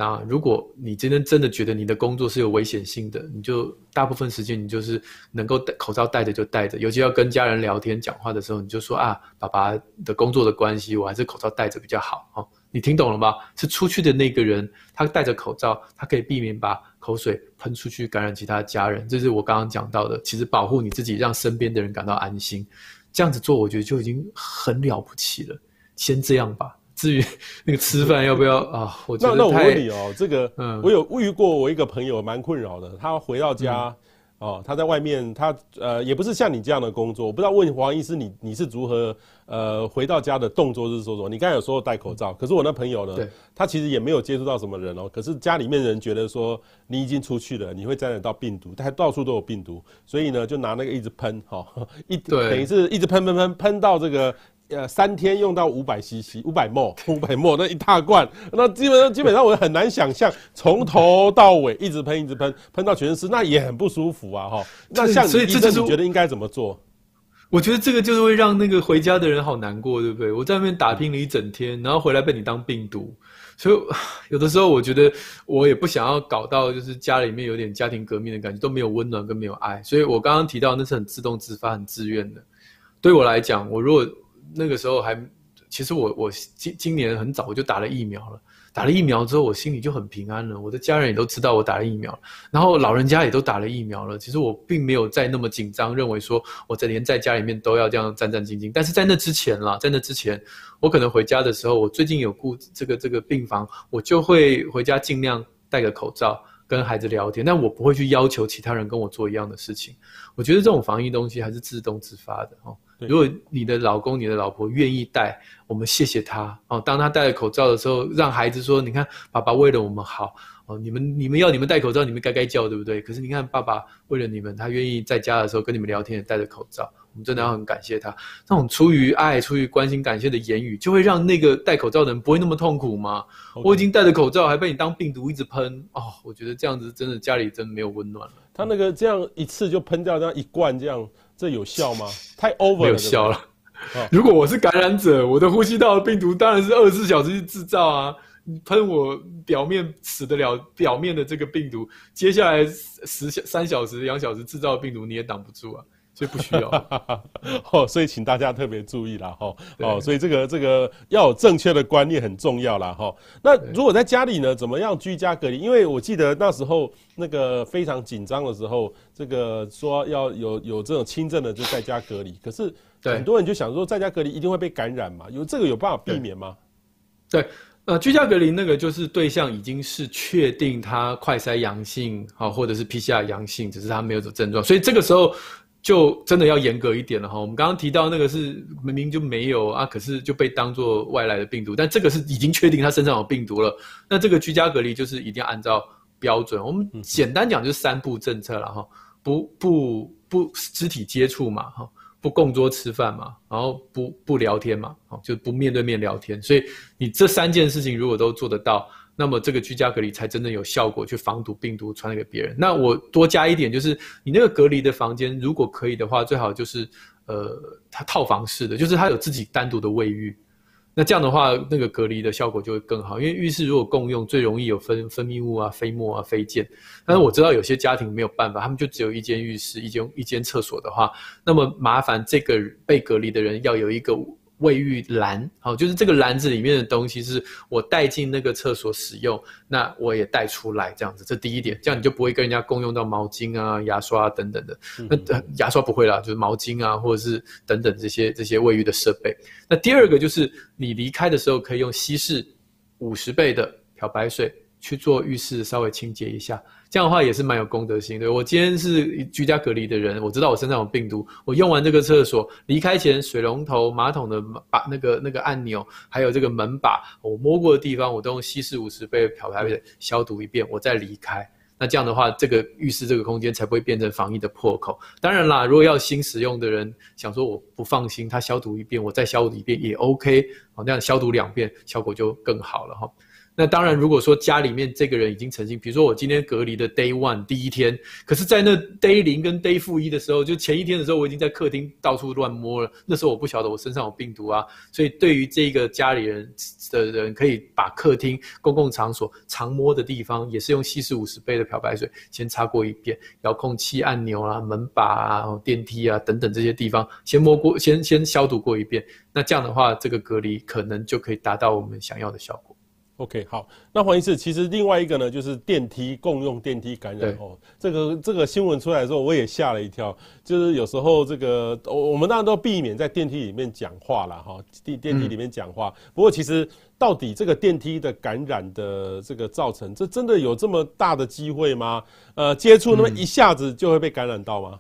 那如果你今天真的觉得你的工作是有危险性的，你就大部分时间你就是能够戴口罩戴着就戴着，尤其要跟家人聊天讲话的时候，你就说啊，爸爸的工作的关系，我还是口罩戴着比较好哦。你听懂了吗？是出去的那个人，他戴着口罩，他可以避免把口水喷出去感染其他家人。这是我刚刚讲到的，其实保护你自己，让身边的人感到安心，这样子做，我觉得就已经很了不起了。先这样吧。至于 那个吃饭要不要 啊？我那那我问你哦，这个，嗯，我有遇过我一个朋友蛮困扰的，他回到家，嗯、哦，他在外面，他呃也不是像你这样的工作，我不知道问黄医师你你是如何呃回到家的动作是说说？你刚才有说戴口罩，可是我那朋友呢，他其实也没有接触到什么人哦，可是家里面人觉得说你已经出去了，你会沾染到病毒，他到处都有病毒，所以呢就拿那个一直喷，哈、哦，一等于是一直喷喷喷喷到这个。呃三天用到五百 CC，五百 ml，五百 ml 那一大罐，那基本上基本上我很难想象从头到尾一直喷一直喷，喷到全身是，那也很不舒服啊哈。那像你医生，你觉得应该怎么做？我觉得这个就是会让那个回家的人好难过，对不对？我在外面打拼了一整天，然后回来被你当病毒，所以 有的时候我觉得我也不想要搞到就是家里面有点家庭革命的感觉，都没有温暖跟没有爱。所以我刚刚提到那是很自动自发、很自愿的。对我来讲，我如果那个时候还，其实我我今今年很早我就打了疫苗了。打了疫苗之后，我心里就很平安了。我的家人也都知道我打了疫苗，然后老人家也都打了疫苗了。其实我并没有再那么紧张，认为说我在连在家里面都要这样战战兢兢。但是在那之前啦，在那之前，我可能回家的时候，我最近有顾这个这个病房，我就会回家尽量戴个口罩跟孩子聊天，但我不会去要求其他人跟我做一样的事情。我觉得这种防疫东西还是自动自发的哦。如果你的老公、你的老婆愿意戴，我们谢谢他哦。当他戴了口罩的时候，让孩子说：“你看，爸爸为了我们好哦。你们你们要你们戴口罩，你们该该叫，对不对？可是你看，爸爸为了你们，他愿意在家的时候跟你们聊天也戴着口罩，我们真的要很感谢他。那种出于爱、出于关心、感谢的言语，就会让那个戴口罩的人不会那么痛苦吗.我已经戴着口罩，还被你当病毒一直喷哦。我觉得这样子真的家里真的没有温暖了。他那个这样一次就喷掉这样一罐这样。这有效吗？太 over 了，有效了。如果我是感染者，我的呼吸道的病毒当然是二十四小时去制造啊！你喷我表面死得了表面的这个病毒，接下来十小三小时两小时制造的病毒你也挡不住啊！所以不需要，哦，所以请大家特别注意了哈，哦，所以这个这个要有正确的观念很重要了哈。那如果在家里呢，怎么样居家隔离？因为我记得那时候那个非常紧张的时候，这个说要有有这种轻症的就在家隔离，可是很多人就想说在家隔离一定会被感染嘛？有这个有办法避免吗？对，对呃，居家隔离那个就是对象已经是确定他快筛阳性啊，或者是 PCR 阳性，只是他没有这症状，所以这个时候。就真的要严格一点了哈。我们刚刚提到那个是明明就没有啊，可是就被当作外来的病毒，但这个是已经确定他身上有病毒了。那这个居家隔离就是一定要按照标准。我们简单讲就是三步政策了哈，不不不肢体接触嘛哈，不共桌吃饭嘛，然后不不聊天嘛，就不面对面聊天。所以你这三件事情如果都做得到。那么这个居家隔离才真正有效果，去防堵病毒传染给别人。那我多加一点，就是你那个隔离的房间，如果可以的话，最好就是呃，它套房式的，就是它有自己单独的卫浴。那这样的话，那个隔离的效果就会更好。因为浴室如果共用，最容易有分分泌物啊、飞沫啊、飞溅。但是我知道有些家庭没有办法，他们就只有一间浴室、一间一间厕所的话，那么麻烦这个被隔离的人要有一个。卫浴篮，好，就是这个篮子里面的东西是我带进那个厕所使用，那我也带出来，这样子，这第一点，这样你就不会跟人家共用到毛巾啊、牙刷啊等等的。那牙刷不会啦，就是毛巾啊，或者是等等这些这些卫浴的设备。那第二个就是你离开的时候可以用稀释五十倍的漂白水去做浴室稍微清洁一下。这样的话也是蛮有公德心的。我今天是居家隔离的人，我知道我身上有病毒。我用完这个厕所，离开前水龙头、马桶的把那个那个按钮，还有这个门把，我摸过的地方，我都用稀释五十倍漂白水消毒一遍，我再离开。那这样的话，这个浴室这个空间才不会变成防疫的破口。当然啦，如果要新使用的人想说我不放心，他消毒一遍，我再消毒一遍也 OK。好，那样消毒两遍，效果就更好了哈。那当然，如果说家里面这个人已经曾经，比如说我今天隔离的 day one 第一天，可是，在那 day 零跟 day 负一的时候，就前一天的时候，我已经在客厅到处乱摸了。那时候我不晓得我身上有病毒啊，所以对于这个家里人的人，可以把客厅、公共场所常摸的地方，也是用稀释五十倍的漂白水先擦过一遍，遥控器按钮啊、门把啊、电梯啊等等这些地方，先摸过，先先消毒过一遍。那这样的话，这个隔离可能就可以达到我们想要的效果。OK，好，那黄医师，其实另外一个呢，就是电梯共用电梯感染哦。这个这个新闻出来的时候，我也吓了一跳。就是有时候这个我我们当然都避免在电梯里面讲话了哈，电电梯里面讲话。不过其实到底这个电梯的感染的这个造成，这真的有这么大的机会吗？呃，接触那么一下子就会被感染到吗？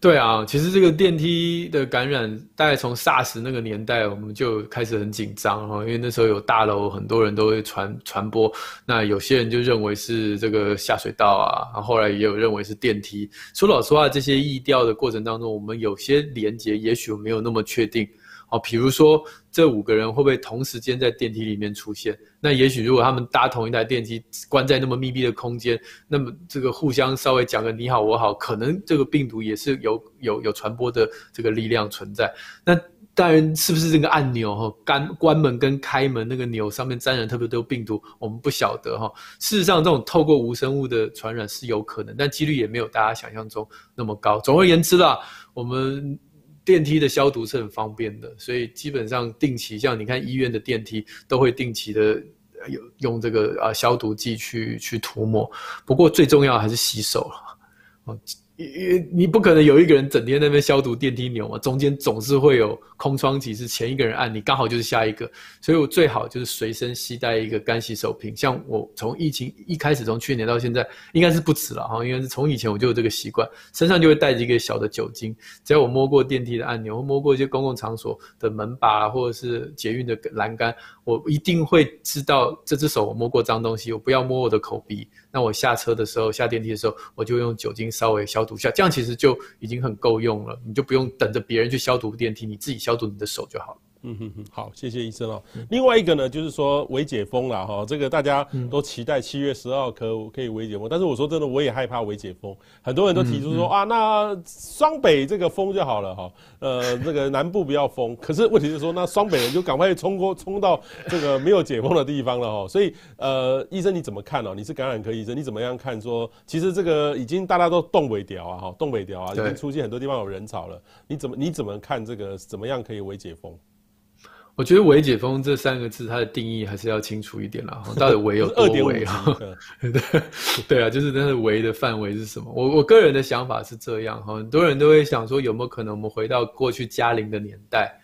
对啊，其实这个电梯的感染，大概从 SARS 那个年代，我们就开始很紧张哈，因为那时候有大楼，很多人都会传传播。那有些人就认为是这个下水道啊，然后来也有认为是电梯。说老实话，这些疫调的过程当中，我们有些连接，也许没有那么确定。哦，比如说这五个人会不会同时间在电梯里面出现？那也许如果他们搭同一台电梯，关在那么密闭的空间，那么这个互相稍微讲个你好我好，可能这个病毒也是有有有传播的这个力量存在。那当然，是不是这个按钮哈，关关门跟开门那个钮上面沾染特别多病毒，我们不晓得哈。事实上，这种透过无生物的传染是有可能，但几率也没有大家想象中那么高。总而言之啦，我们。电梯的消毒是很方便的，所以基本上定期，像你看医院的电梯都会定期的有用这个啊消毒剂去去涂抹。不过最重要还是洗手啊。你不可能有一个人整天在那边消毒电梯钮嘛，中间总是会有空窗期，是前一个人按，你刚好就是下一个，所以我最好就是随身携带一个干洗手瓶。像我从疫情一开始，从去年到现在，应该是不止了哈，应该是从以前我就有这个习惯，身上就会带着一个小的酒精，只要我摸过电梯的按钮，摸过一些公共场所的门把或者是捷运的栏杆，我一定会知道这只手我摸过脏东西，我不要摸我的口鼻。那我下车的时候，下电梯的时候，我就用酒精稍微消毒毒下，这样其实就已经很够用了，你就不用等着别人去消毒电梯，你自己消毒你的手就好了。嗯哼哼，好，谢谢医生哦。另外一个呢，就是说微解封了哈，这个大家都期待七月十号可可以微解封，但是我说真的，我也害怕微解封。很多人都提出说、啊，那双北这个封就好了哈，呃，这个南部不要封。可是问题是说，那双北人就赶快冲过冲到这个没有解封的地方了哈。所以呃，医生你怎么看哦？你是感染科医生，你怎么样看说，其实这个已经大家都冻未条啊哈，冻未条啊，已经出现很多地方有人潮了。你怎么你怎么看这个？怎么样可以微解封？我觉得“微解封”这三个字，它的定义还是要清楚一点啦。到底“微”有多微啊？对对啊，就是那个“微”的范围是什么？我我个人的想法是这样哈，很多人都会想说，有没有可能我们回到过去嘉陵的年代？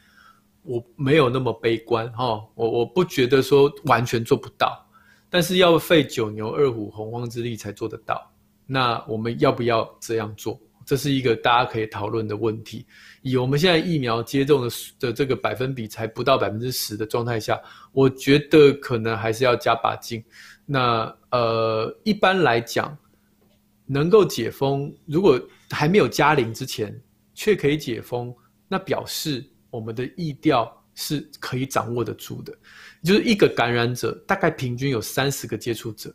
我没有那么悲观哈，我我不觉得说完全做不到，但是要费九牛二虎洪荒之力才做得到。那我们要不要这样做？这是一个大家可以讨论的问题。以我们现在疫苗接种的的这个百分比才不到百分之十的状态下，我觉得可能还是要加把劲。那呃，一般来讲，能够解封，如果还没有加零之前却可以解封，那表示我们的疫调是可以掌握得住的。就是一个感染者大概平均有三十个接触者。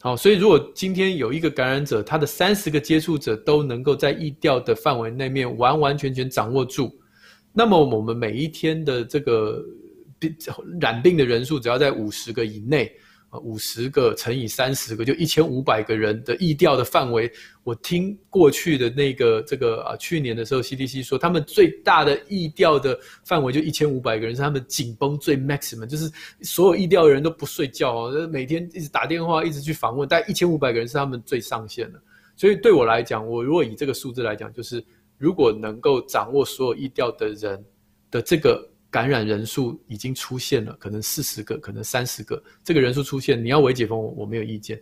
好，所以如果今天有一个感染者，他的三十个接触者都能够在疫调的范围内面完完全全掌握住，那么我们每一天的这个病染病的人数只要在五十个以内。五十个乘以三十个，就一千五百个人的疫调的范围。我听过去的那个这个啊，去年的时候，CDC 说他们最大的疫调的范围就一千五百个人，是他们紧绷最 maximum，就是所有疫调的人都不睡觉哦，每天一直打电话，一直去访问，但一千五百个人是他们最上限的。所以对我来讲，我如果以这个数字来讲，就是如果能够掌握所有疫调的人的这个。感染人数已经出现了，可能四十个，可能三十个，这个人数出现，你要微解封，我没有意见。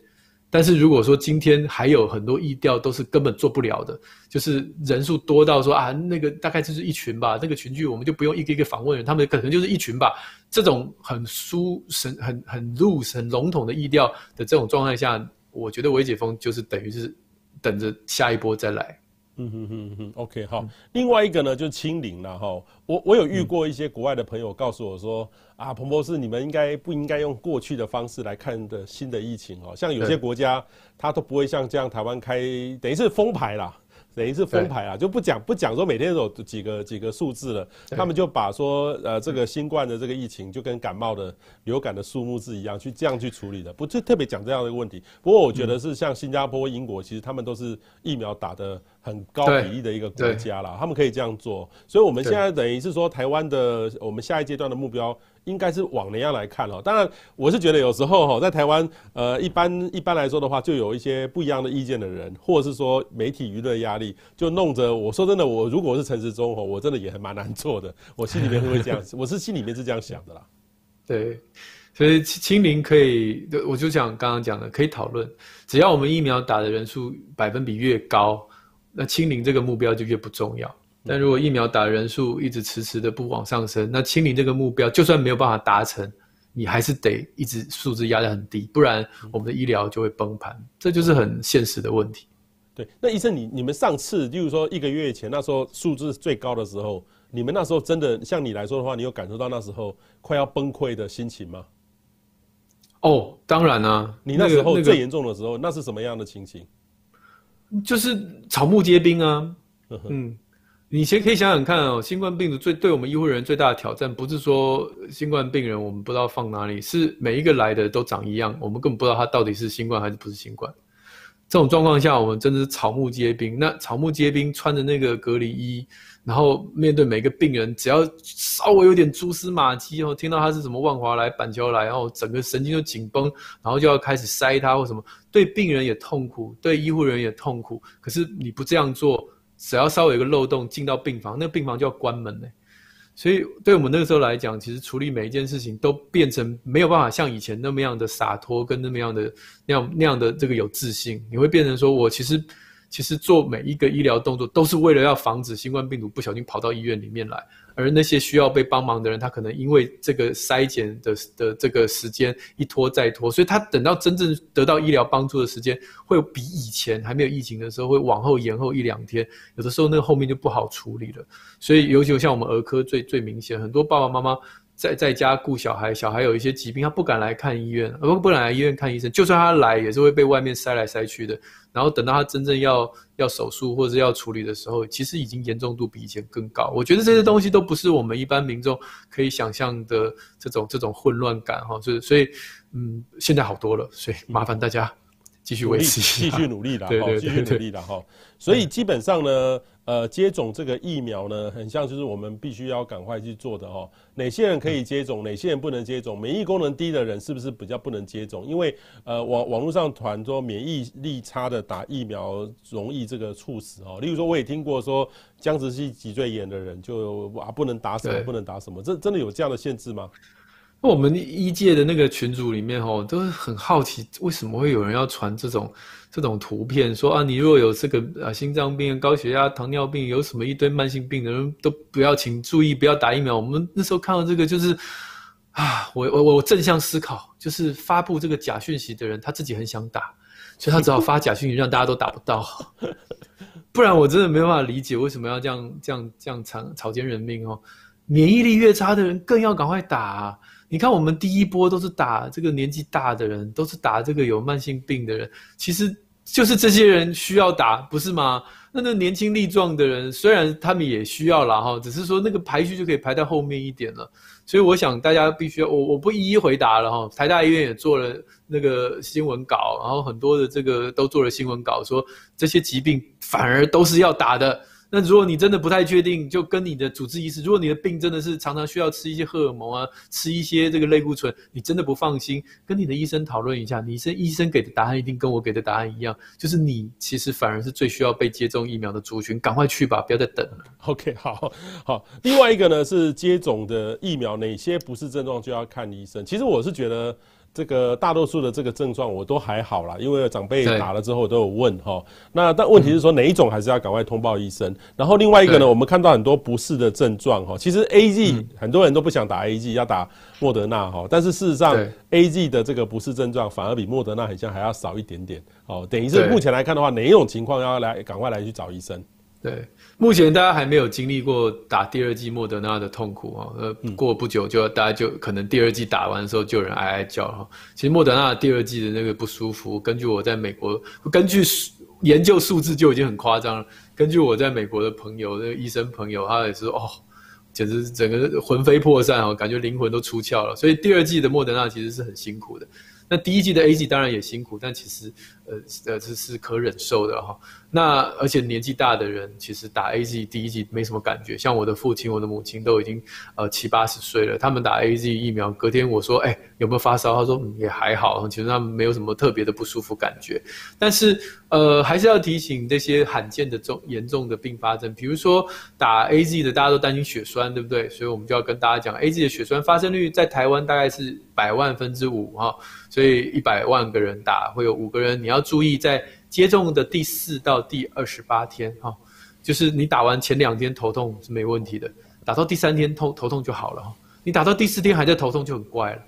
但是如果说今天还有很多疫调都是根本做不了的，就是人数多到说啊，那个大概就是一群吧，那个群聚我们就不用一个一个访问人，他们可能就是一群吧。这种很疏、很很很 loose、很笼统的疫调的这种状态下，我觉得微解封就是等于是等着下一波再来。嗯哼哼哼，OK 好。另外一个呢，就是清零了哈。我我有遇过一些国外的朋友告诉我说，啊，彭博士，你们应该不应该用过去的方式来看的新的疫情哦？像有些国家，他都不会像这样台湾开，等于是封牌啦。等于是封牌啊，就不讲不讲说每天都有几个几个数字了，他们就把说呃这个新冠的这个疫情就跟感冒的流感的数目字一样去这样去处理的，不就特别讲这样的一个问题。不过我觉得是像新加坡、英国，其实他们都是疫苗打的很高比例的一个国家啦，他们可以这样做。所以我们现在等于是说台湾的我们下一阶段的目标。应该是往年样来看哦。当然，我是觉得有时候哈，在台湾，呃，一般一般来说的话，就有一些不一样的意见的人，或者是说媒体舆论压力，就弄着。我说真的，我如果是陈时中哈，我真的也还蛮难做的。我心里面会这样，我是心里面是这样想的啦。对，所以清零可以，我就讲刚刚讲的，可以讨论。只要我们疫苗打的人数百分比越高，那清零这个目标就越不重要。但如果疫苗打的人数一直迟迟的不往上升，那清零这个目标就算没有办法达成，你还是得一直数字压得很低，不然我们的医疗就会崩盘，这就是很现实的问题。对，那医生你你们上次，例如说一个月前那时候数字最高的时候，你们那时候真的像你来说的话，你有感受到那时候快要崩溃的心情吗？哦，当然啊，你那时候最严重的时候，那是什么样的情形？就是草木皆兵啊。嗯，你先可以想想看哦，新冠病毒最对我们医护人员最大的挑战，不是说新冠病人我们不知道放哪里，是每一个来的都长一样，我们根本不知道他到底是新冠还是不是新冠。这种状况下，我们真的是草木皆兵。那草木皆兵穿着那个隔离衣，然后面对每个病人，只要稍微有点蛛丝马迹哦，听到他是什么万华来、板桥来，然后整个神经就紧绷，然后就要开始筛他或什么，对病人也痛苦，对医护人员也痛苦。可是你不这样做，只要稍微有个漏洞进到病房，那个病房就要关门呢。所以，对我们那个时候来讲，其实处理每一件事情都变成没有办法像以前那么样的洒脱，跟那么样的那样那样的这个有自信。你会变成说，我其实其实做每一个医疗动作，都是为了要防止新冠病毒不小心跑到医院里面来。而那些需要被帮忙的人，他可能因为这个筛检的的这个时间一拖再拖，所以他等到真正得到医疗帮助的时间，会比以前还没有疫情的时候会往后延后一两天。有的时候那个后面就不好处理了。所以尤其像我们儿科最最明显，很多爸爸妈妈在在家顾小孩，小孩有一些疾病，他不敢来看医院，而不不敢来医院看医生，就算他来，也是会被外面塞来塞去的。然后等到他真正要要手术或者要处理的时候，其实已经严重度比以前更高。我觉得这些东西都不是我们一般民众可以想象的这种这种混乱感哈，所以所以嗯，现在好多了，所以麻烦大家继续维持，继续努力了，对对对，继续努力了哈。所以基本上呢。呃，接种这个疫苗呢，很像就是我们必须要赶快去做的哦。哪些人可以接种，哪些人不能接种？免疫功能低的人是不是比较不能接种？因为呃，网网络上传说免疫力差的打疫苗容易这个猝死哦。例如说，我也听过说僵直性脊椎炎的人就啊不能打什么，不能打什么，这真的有这样的限制吗？我们医界的那个群组里面哦，都是很好奇，为什么会有人要传这种这种图片，说啊，你如果有这个啊心脏病、高血压、糖尿病，有什么一堆慢性病的人都不要，请注意不要打疫苗。我们那时候看到这个，就是啊，我我我正向思考，就是发布这个假讯息的人，他自己很想打，所以他只好发假讯息，让大家都打不到。不然我真的没办法理解为什么要这样这样这样草草菅人命哦。免疫力越差的人更要赶快打。你看，我们第一波都是打这个年纪大的人，都是打这个有慢性病的人，其实就是这些人需要打，不是吗？那那年轻力壮的人，虽然他们也需要了哈，只是说那个排序就可以排在后面一点了。所以我想大家必须要，我我不一一回答了哈。台大医院也做了那个新闻稿，然后很多的这个都做了新闻稿，说这些疾病反而都是要打的。那如果你真的不太确定，就跟你的主治医师，如果你的病真的是常常需要吃一些荷尔蒙啊，吃一些这个类固醇，你真的不放心，跟你的医生讨论一下。你医生医生给的答案一定跟我给的答案一样，就是你其实反而是最需要被接种疫苗的族群，赶快去吧，不要再等了。OK，好，好。另外一个呢是接种的疫苗，哪些不是症状就要看医生。其实我是觉得。这个大多数的这个症状我都还好啦，因为长辈打了之后都有问哈。那但问题是说哪一种还是要赶快通报医生。然后另外一个呢，我们看到很多不适的症状哈。其实 AZ 很多人都不想打 AZ，要打莫德纳哈。但是事实上 AZ 的这个不适症状反而比莫德纳很像还要少一点点哦。等于是目前来看的话，哪一种情况要来赶快来去找医生？对，目前大家还没有经历过打第二剂莫德纳的痛苦啊，呃，过不久就大家就可能第二剂打完的时候就有人哀哀叫哈。其实莫德纳第二剂的那个不舒服，根据我在美国根据研究数字就已经很夸张了。根据我在美国的朋友，那个医生朋友，他也是哦，简直整个魂飞魄散哦，感觉灵魂都出窍了。所以第二季的莫德纳其实是很辛苦的。那第一季的 AZ 当然也辛苦，但其实呃呃这是可忍受的哈。那而且年纪大的人，其实打 AZ 第一剂没什么感觉。像我的父亲、我的母亲都已经呃七八十岁了，他们打 AZ 疫苗，隔天我说，哎、有没有发烧？他说、嗯、也还好，其实他们没有什么特别的不舒服感觉。但是呃，还是要提醒这些罕见的重严重的并发症，比如说打 AZ 的，大家都担心血栓，对不对？所以我们就要跟大家讲，AZ 的血栓发生率在台湾大概是百万分之五哈，所以一百万个人打会有五个人，你要注意在。接种的第四到第二十八天，哈，就是你打完前两天头痛是没问题的，打到第三天头头痛就好了，哈，你打到第四天还在头痛就很怪了。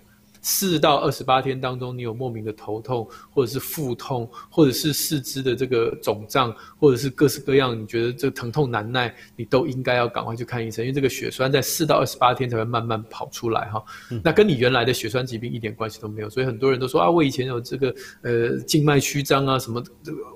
四到二十八天当中，你有莫名的头痛，或者是腹痛，或者是四肢的这个肿胀，或者是各式各样，你觉得这个疼痛难耐，你都应该要赶快去看医生，因为这个血栓在四到二十八天才会慢慢跑出来哈。嗯、那跟你原来的血栓疾病一点关系都没有，所以很多人都说啊，我以前有这个呃静脉曲张啊什么，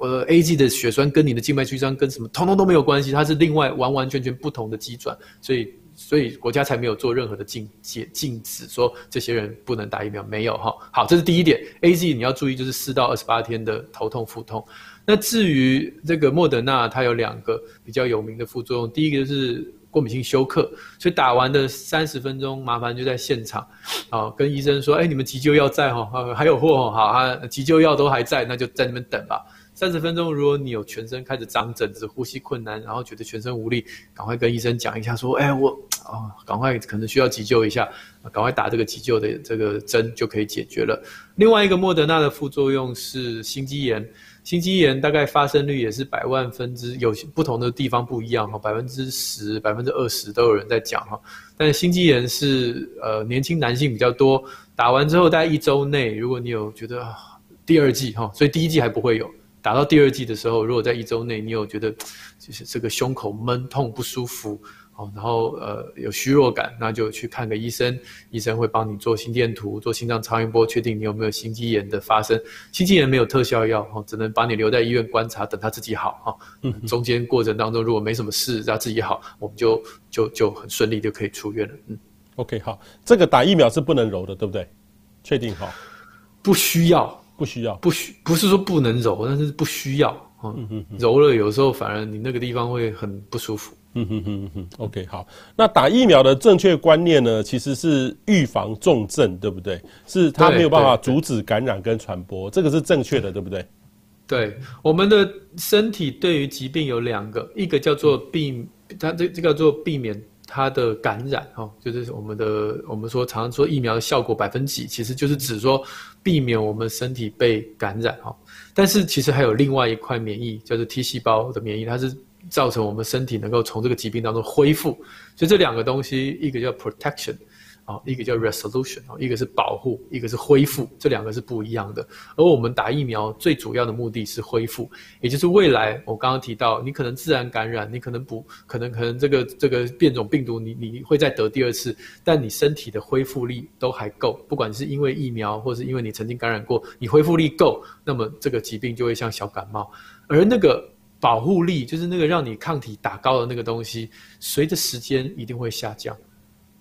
呃 A G 的血栓跟你的静脉曲张跟什么通通都没有关系，它是另外完完全全不同的机转，所以。所以国家才没有做任何的禁戒禁止，说这些人不能打疫苗，没有哈。好，这是第一点。AZ 你要注意，就是四到二十八天的头痛、腹痛。那至于这个莫德纳，它有两个比较有名的副作用，第一个就是过敏性休克，所以打完的三十分钟，麻烦就在现场，啊，跟医生说，哎，你们急救药在哈，还有货哈，啊，急救药都还在，那就在那边等吧。三十分钟，如果你有全身开始长疹子、呼吸困难，然后觉得全身无力，赶快跟医生讲一下，说：“哎，我啊，赶快可能需要急救一下，赶快打这个急救的这个针就可以解决了。”另外一个莫德纳的副作用是心肌炎，心肌炎大概发生率也是百万分之有不同的地方不一样哈，百分之十、百分之二十都有人在讲哈。但心肌炎是呃年轻男性比较多，打完之后大概一周内，如果你有觉得第二季哈，所以第一季还不会有。打到第二季的时候，如果在一周内你有觉得 就是这个胸口闷痛不舒服，哦，然后呃有虚弱感，那就去看个医生，医生会帮你做心电图、做心脏超音波，确定你有没有心肌炎的发生。心肌炎没有特效药，哦，只能把你留在医院观察，等他自己好，哈、哦。嗯。中间过程当中如果没什么事，让自己好，我们就就就很顺利就可以出院了。嗯。OK，好，这个打疫苗是不能揉的，对不对？确定好？不需要。不需要，不需不是说不能揉，但是不需要。嗯嗯嗯，揉了有时候反而你那个地方会很不舒服。嗯哼哼哼哼。OK，好，那打疫苗的正确观念呢，其实是预防重症，对不对？是它没有办法阻止感染跟传播，这个是正确的，对不对？对，我们的身体对于疾病有两个，一个叫做避，它这这个叫做避免。它的感染哦，就是我们的我们说常常说疫苗的效果百分几，其实就是指说避免我们身体被感染哈。但是其实还有另外一块免疫，叫做 T 细胞的免疫，它是造成我们身体能够从这个疾病当中恢复。所以这两个东西，一个叫 protection。一个叫 resolution，一个是保护，一个是恢复，这两个是不一样的。而我们打疫苗最主要的目的是恢复，也就是未来我刚刚提到，你可能自然感染，你可能不可能可能这个这个变种病毒你你会再得第二次，但你身体的恢复力都还够，不管是因为疫苗，或是因为你曾经感染过，你恢复力够，那么这个疾病就会像小感冒。而那个保护力，就是那个让你抗体打高的那个东西，随着时间一定会下降。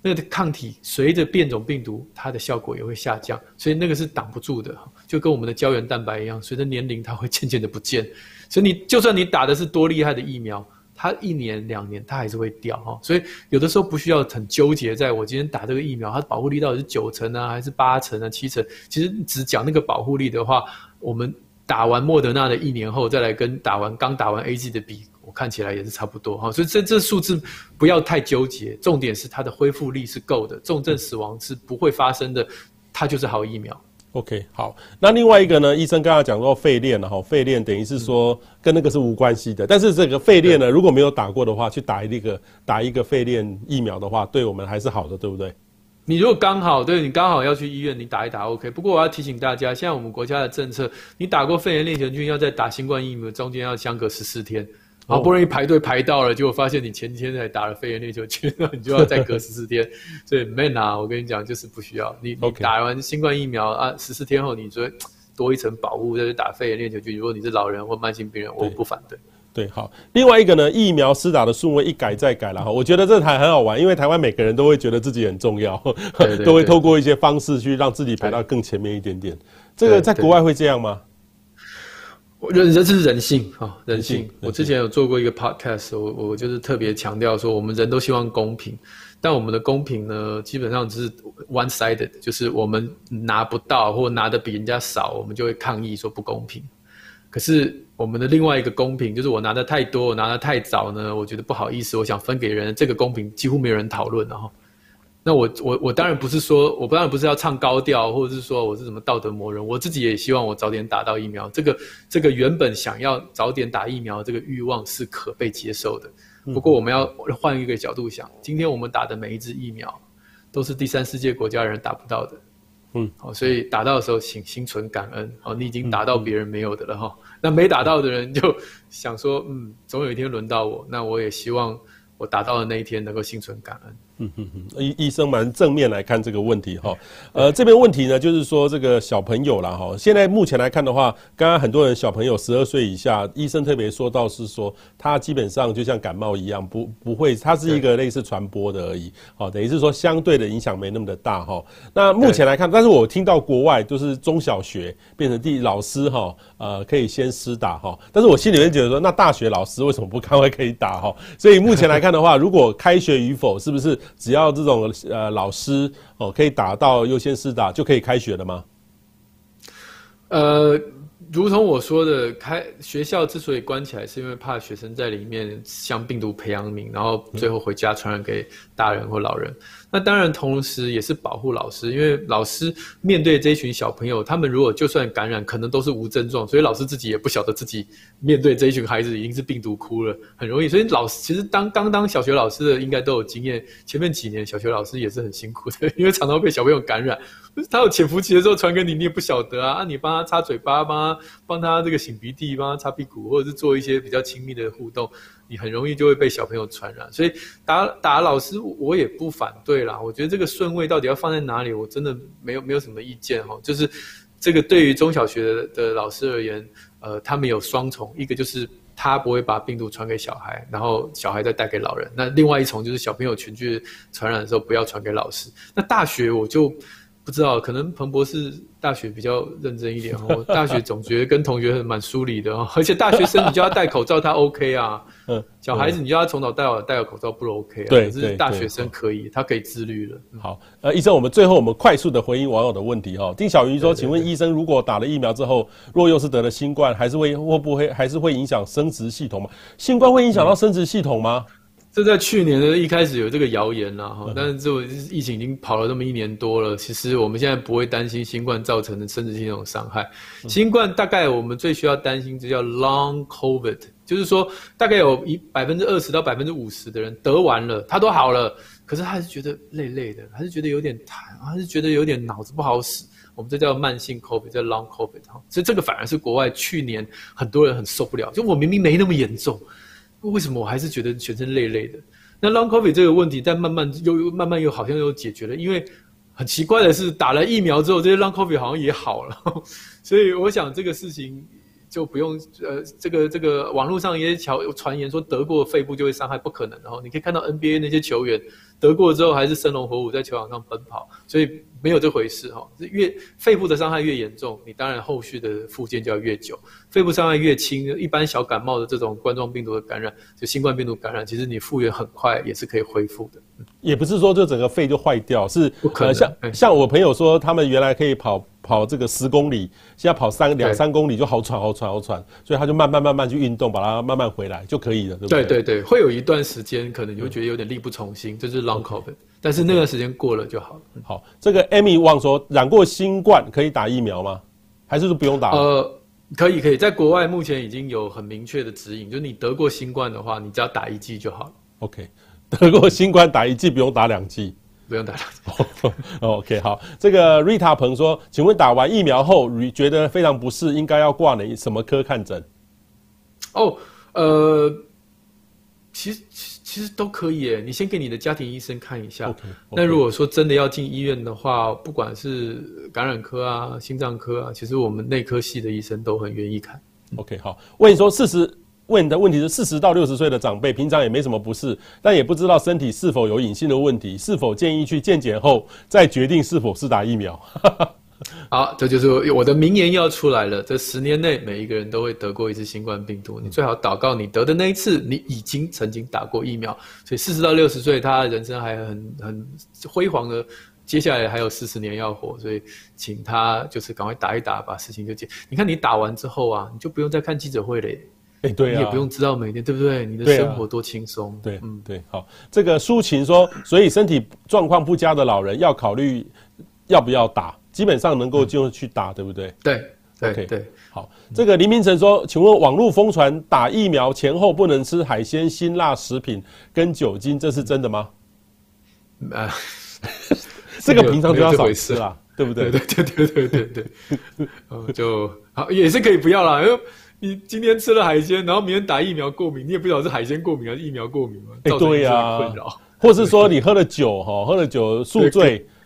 那个抗体随着变种病毒，它的效果也会下降，所以那个是挡不住的，就跟我们的胶原蛋白一样，随着年龄它会渐渐的不见。所以你就算你打的是多厉害的疫苗，它一年两年它还是会掉哈。所以有的时候不需要很纠结，在我今天打这个疫苗，它保护力到底是九成啊，还是八成啊、七成？其实只讲那个保护力的话，我们打完莫德纳的一年后，再来跟打完刚打完 A G 的比。我看起来也是差不多哈，所以这这数字不要太纠结，重点是它的恢复力是够的，重症死亡是不会发生的，它就是好疫苗。OK，好，那另外一个呢，医生刚刚讲到肺链了哈，肺链等于是说跟那个是无关系的，但是这个肺链呢，如果没有打过的话，去打一个打一个肺链疫苗的话，对我们还是好的，对不对？你如果刚好对你刚好要去医院，你打一打 OK。不过我要提醒大家，现在我们国家的政策，你打过肺炎链球菌，要再打新冠疫苗，中间要相隔十四天。好不容易排队排到了，结果发现你前几天才打了肺炎链球菌，你就要再隔十四天。所以 man 啊，我跟你讲，就是不需要你，你打完新冠疫苗啊，十四天后你说多一层保护再去打肺炎链球菌。如果你是老人或慢性病人，我不反对。对，好。另外一个呢，疫苗施打的顺位一改再改了 哈，我觉得这台很好玩，因为台湾每个人都会觉得自己很重要，都会透过一些方式去让自己排到更前面一点点。这个在国外会这样吗？人这是人性啊，人性。我之前有做过一个 podcast，我我就是特别强调说，我们人都希望公平，但我们的公平呢，基本上只是 one sided，就是我们拿不到或拿的比人家少，我们就会抗议说不公平。可是我们的另外一个公平，就是我拿的太多，我拿的太早呢，我觉得不好意思，我想分给人，这个公平几乎没有人讨论了哈。那我我我当然不是说，我当然不是要唱高调，或者是说我是什么道德魔人。我自己也希望我早点打到疫苗。这个这个原本想要早点打疫苗这个欲望是可被接受的。不过我们要换一个角度想，今天我们打的每一支疫苗，都是第三世界国家人打不到的。嗯，好，所以打到的时候请心存感恩，好，你已经打到别人没有的了哈。那没打到的人就想说，嗯，总有一天轮到我，那我也希望我打到的那一天能够心存感恩。嗯嗯嗯，医医生蛮正面来看这个问题哈，呃，这边问题呢，就是说这个小朋友啦哈，现在目前来看的话，刚刚很多人小朋友十二岁以下，医生特别说到是说，他基本上就像感冒一样，不不会，它是一个类似传播的而已，好，等于是说相对的影响没那么的大哈。那目前来看，但是我听到国外就是中小学变成第老师哈，呃，可以先施打哈，但是我心里面觉得说，那大学老师为什么不赶快可以打哈？所以目前来看的话，如果开学与否，是不是？只要这种呃老师哦可以打到优先试打就可以开学了吗？呃，如同我说的，开学校之所以关起来，是因为怕学生在里面像病毒培养皿，然后最后回家传染给大人或老人。那当然，同时也是保护老师，因为老师面对这一群小朋友，他们如果就算感染，可能都是无症状，所以老师自己也不晓得自己面对这一群孩子已经是病毒哭了，很容易。所以老师其实当刚当小学老师的应该都有经验，前面几年小学老师也是很辛苦的，因为常常被小朋友感染，他有潜伏期的时候传给你，你也不晓得啊，啊你帮他擦嘴巴，帮他帮他这个擤鼻涕，帮他擦屁股，或者是做一些比较亲密的互动。你很容易就会被小朋友传染，所以打打老师我也不反对啦。我觉得这个顺位到底要放在哪里，我真的没有没有什么意见哈。就是这个对于中小学的的老师而言，呃，他们有双重，一个就是他不会把病毒传给小孩，然后小孩再带给老人。那另外一重就是小朋友群聚传染的时候不要传给老师。那大学我就。不知道，可能彭博士大学比较认真一点哦。大学总觉得跟同学蛮疏离的哦，而且大学生你就要戴口罩，他 OK 啊。嗯，小孩子你叫他从早戴好戴个口罩不 OK 啊。对，可是大学生可以，他可以自律了。好，呃，医生，我们最后我们快速的回应网友的问题哈。丁小鱼说，请问医生，如果打了疫苗之后，若又是得了新冠，还是会会不会还是会影响生殖系统吗？新冠会影响到生殖系统吗？嗯这在去年的一开始有这个谣言啦，哈，但是这疫情已经跑了这么一年多了，其实我们现在不会担心新冠造成的生殖系统伤害。新冠大概我们最需要担心，就叫 Long COVID，就是说大概有一百分之二十到百分之五十的人得完了，他都好了，可是他还是觉得累累的，还是觉得有点痰，还是觉得有点脑子不好使。我们这叫慢性 COVID，叫 Long COVID，哈，所以这个反而是国外去年很多人很受不了，就我明明没那么严重。为什么我还是觉得全身累累的？那 Long COVID 这个问题，但慢慢又又慢慢又好像又解决了，因为很奇怪的是，打了疫苗之后，这些 Long COVID 好像也好了，所以我想这个事情就不用呃，这个这个网络上一些传传言说得过肺部就会伤害，不可能。然后你可以看到 NBA 那些球员得过之后还是生龙活虎在球场上奔跑，所以。没有这回事哈，越肺部的伤害越严重，你当然后续的复健就要越久。肺部伤害越轻，一般小感冒的这种冠状病毒的感染，就新冠病毒感染，其实你复原很快，也是可以恢复的。也不是说就整个肺就坏掉，是不可能。像像我朋友说，他们原来可以跑跑这个十公里，现在跑三两三公里就好喘好喘好喘，所以他就慢慢慢慢去运动，把它慢慢回来就可以了，对不对？对对对，会有一段时间可能你会觉得有点力不从心，这、嗯就是 long COVID。但是那个时间过了就好了。好，这个 Amy 问说，染过新冠可以打疫苗吗？还是说不用打？呃，可以可以，在国外目前已经有很明确的指引，就是你得过新冠的话，你只要打一剂就好了。OK，得过新冠打一剂不用打两剂，不用打两剂。OK，好，这个 Rita 鹏说，请问打完疫苗后觉得非常不适，应该要挂哪什么科看诊？哦，呃，其实。其实都可以诶，你先给你的家庭医生看一下。Okay, okay. 那如果说真的要进医院的话，不管是感染科啊、心脏科啊，其实我们内科系的医生都很愿意看。OK，好。问你说四十，问的问题是四十到六十岁的长辈，平常也没什么不适，但也不知道身体是否有隐性的问题，是否建议去健检后再决定是否是打疫苗？好，这就是我的名言要出来了。这十年内，每一个人都会得过一次新冠病毒。你最好祷告，你得的那一次，你已经曾经打过疫苗。所以四十到六十岁，他人生还很很辉煌的，接下来还有四十年要活。所以，请他就是赶快打一打，把事情就解。你看，你打完之后啊，你就不用再看记者会了。哎，对啊，你也不用知道每天对不对？你的生活多轻松。对，啊、对，嗯，对。好，这个抒情说，所以身体状况不佳的老人要考虑要不要打。基本上能够就去打，嗯、对不对？对对，对。好，这个林明成说，请问网络疯传打疫苗前后不能吃海鲜、辛辣食品跟酒精，这是真的吗？啊，这个平常就要少吃啦。对不对？对对对对对对对，就好也是可以不要啦，因为你今天吃了海鲜，然后明天打疫苗过敏，你也不知道是海鲜过敏还是疫苗过敏嘛？哎，对呀。或是说你喝了酒哈，喝了酒宿醉，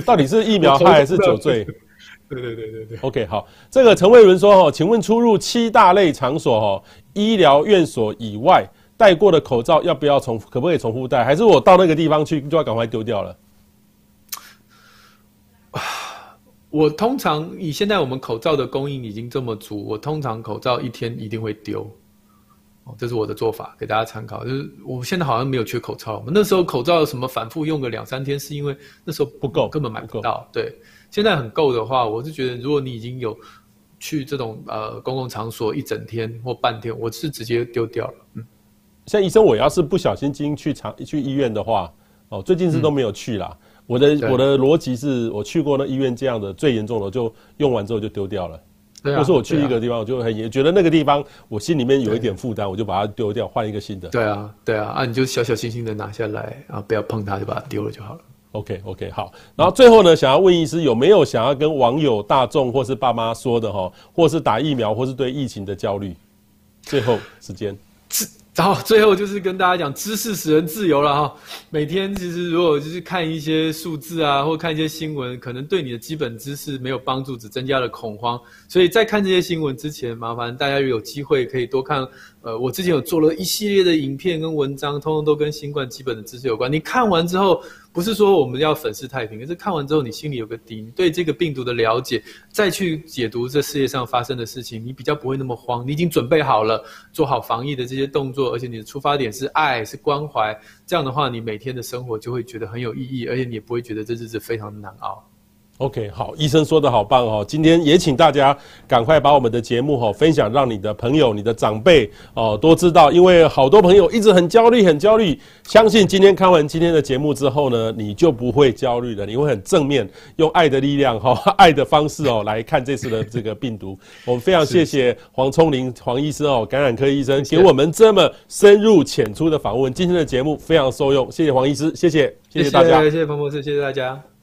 到底是疫苗害还是酒醉？对对对对对。OK，好，这个陈慧伦说哦，请问出入七大类场所哦，医疗院所以外戴过的口罩要不要重，可不可以重复戴？还是我到那个地方去就要赶快丢掉了？我通常以现在我们口罩的供应已经这么足，我通常口罩一天一定会丢。哦，这是我的做法，给大家参考。就是我现在好像没有缺口罩，我们那时候口罩什么反复用个两三天，是因为那时候不够，根本买不到。对，现在很够的话，我是觉得如果你已经有去这种呃公共场所一整天或半天，我是直接丢掉了。嗯，像医生，我要是不小心进去长去医院的话，哦，最近是都没有去啦。嗯、我的我的逻辑是我去过那医院这样的最严重的，就用完之后就丢掉了。或是我去一个地方，我就很也觉得那个地方我心里面有一点负担，我就把它丢掉，换一个新的。对啊，对啊，啊，你就小小心心的拿下来，啊不要碰它，就把它丢了就好了。OK OK，好。然后最后呢，想要问医师有没有想要跟网友大众或是爸妈说的哈，或是打疫苗，或是对疫情的焦虑？最后时间。然后最后就是跟大家讲，知识使人自由了哈。每天其实如果就是看一些数字啊，或看一些新闻，可能对你的基本知识没有帮助，只增加了恐慌。所以在看这些新闻之前，麻烦大家有机会可以多看。呃，我之前有做了一系列的影片跟文章，通通都跟新冠基本的知识有关。你看完之后，不是说我们要粉饰太平，可是看完之后你心里有个底，你对这个病毒的了解，再去解读这世界上发生的事情，你比较不会那么慌。你已经准备好了，做好防疫的这些动作，而且你的出发点是爱，是关怀。这样的话，你每天的生活就会觉得很有意义，而且你也不会觉得这日子非常难熬。OK，好，医生说的好棒哦。今天也请大家赶快把我们的节目哈分享，让你的朋友、你的长辈哦都知道，因为好多朋友一直很焦虑，很焦虑。相信今天看完今天的节目之后呢，你就不会焦虑了，你会很正面，用爱的力量哈，爱的方式哦来看这次的这个病毒。我们非常谢谢黄聪林黄医生哦，感染科医生给我们这么深入浅出的访问。今天的节目非常受用，谢谢黄医师，谢谢，谢谢大家，谢谢彭博士，谢谢大家。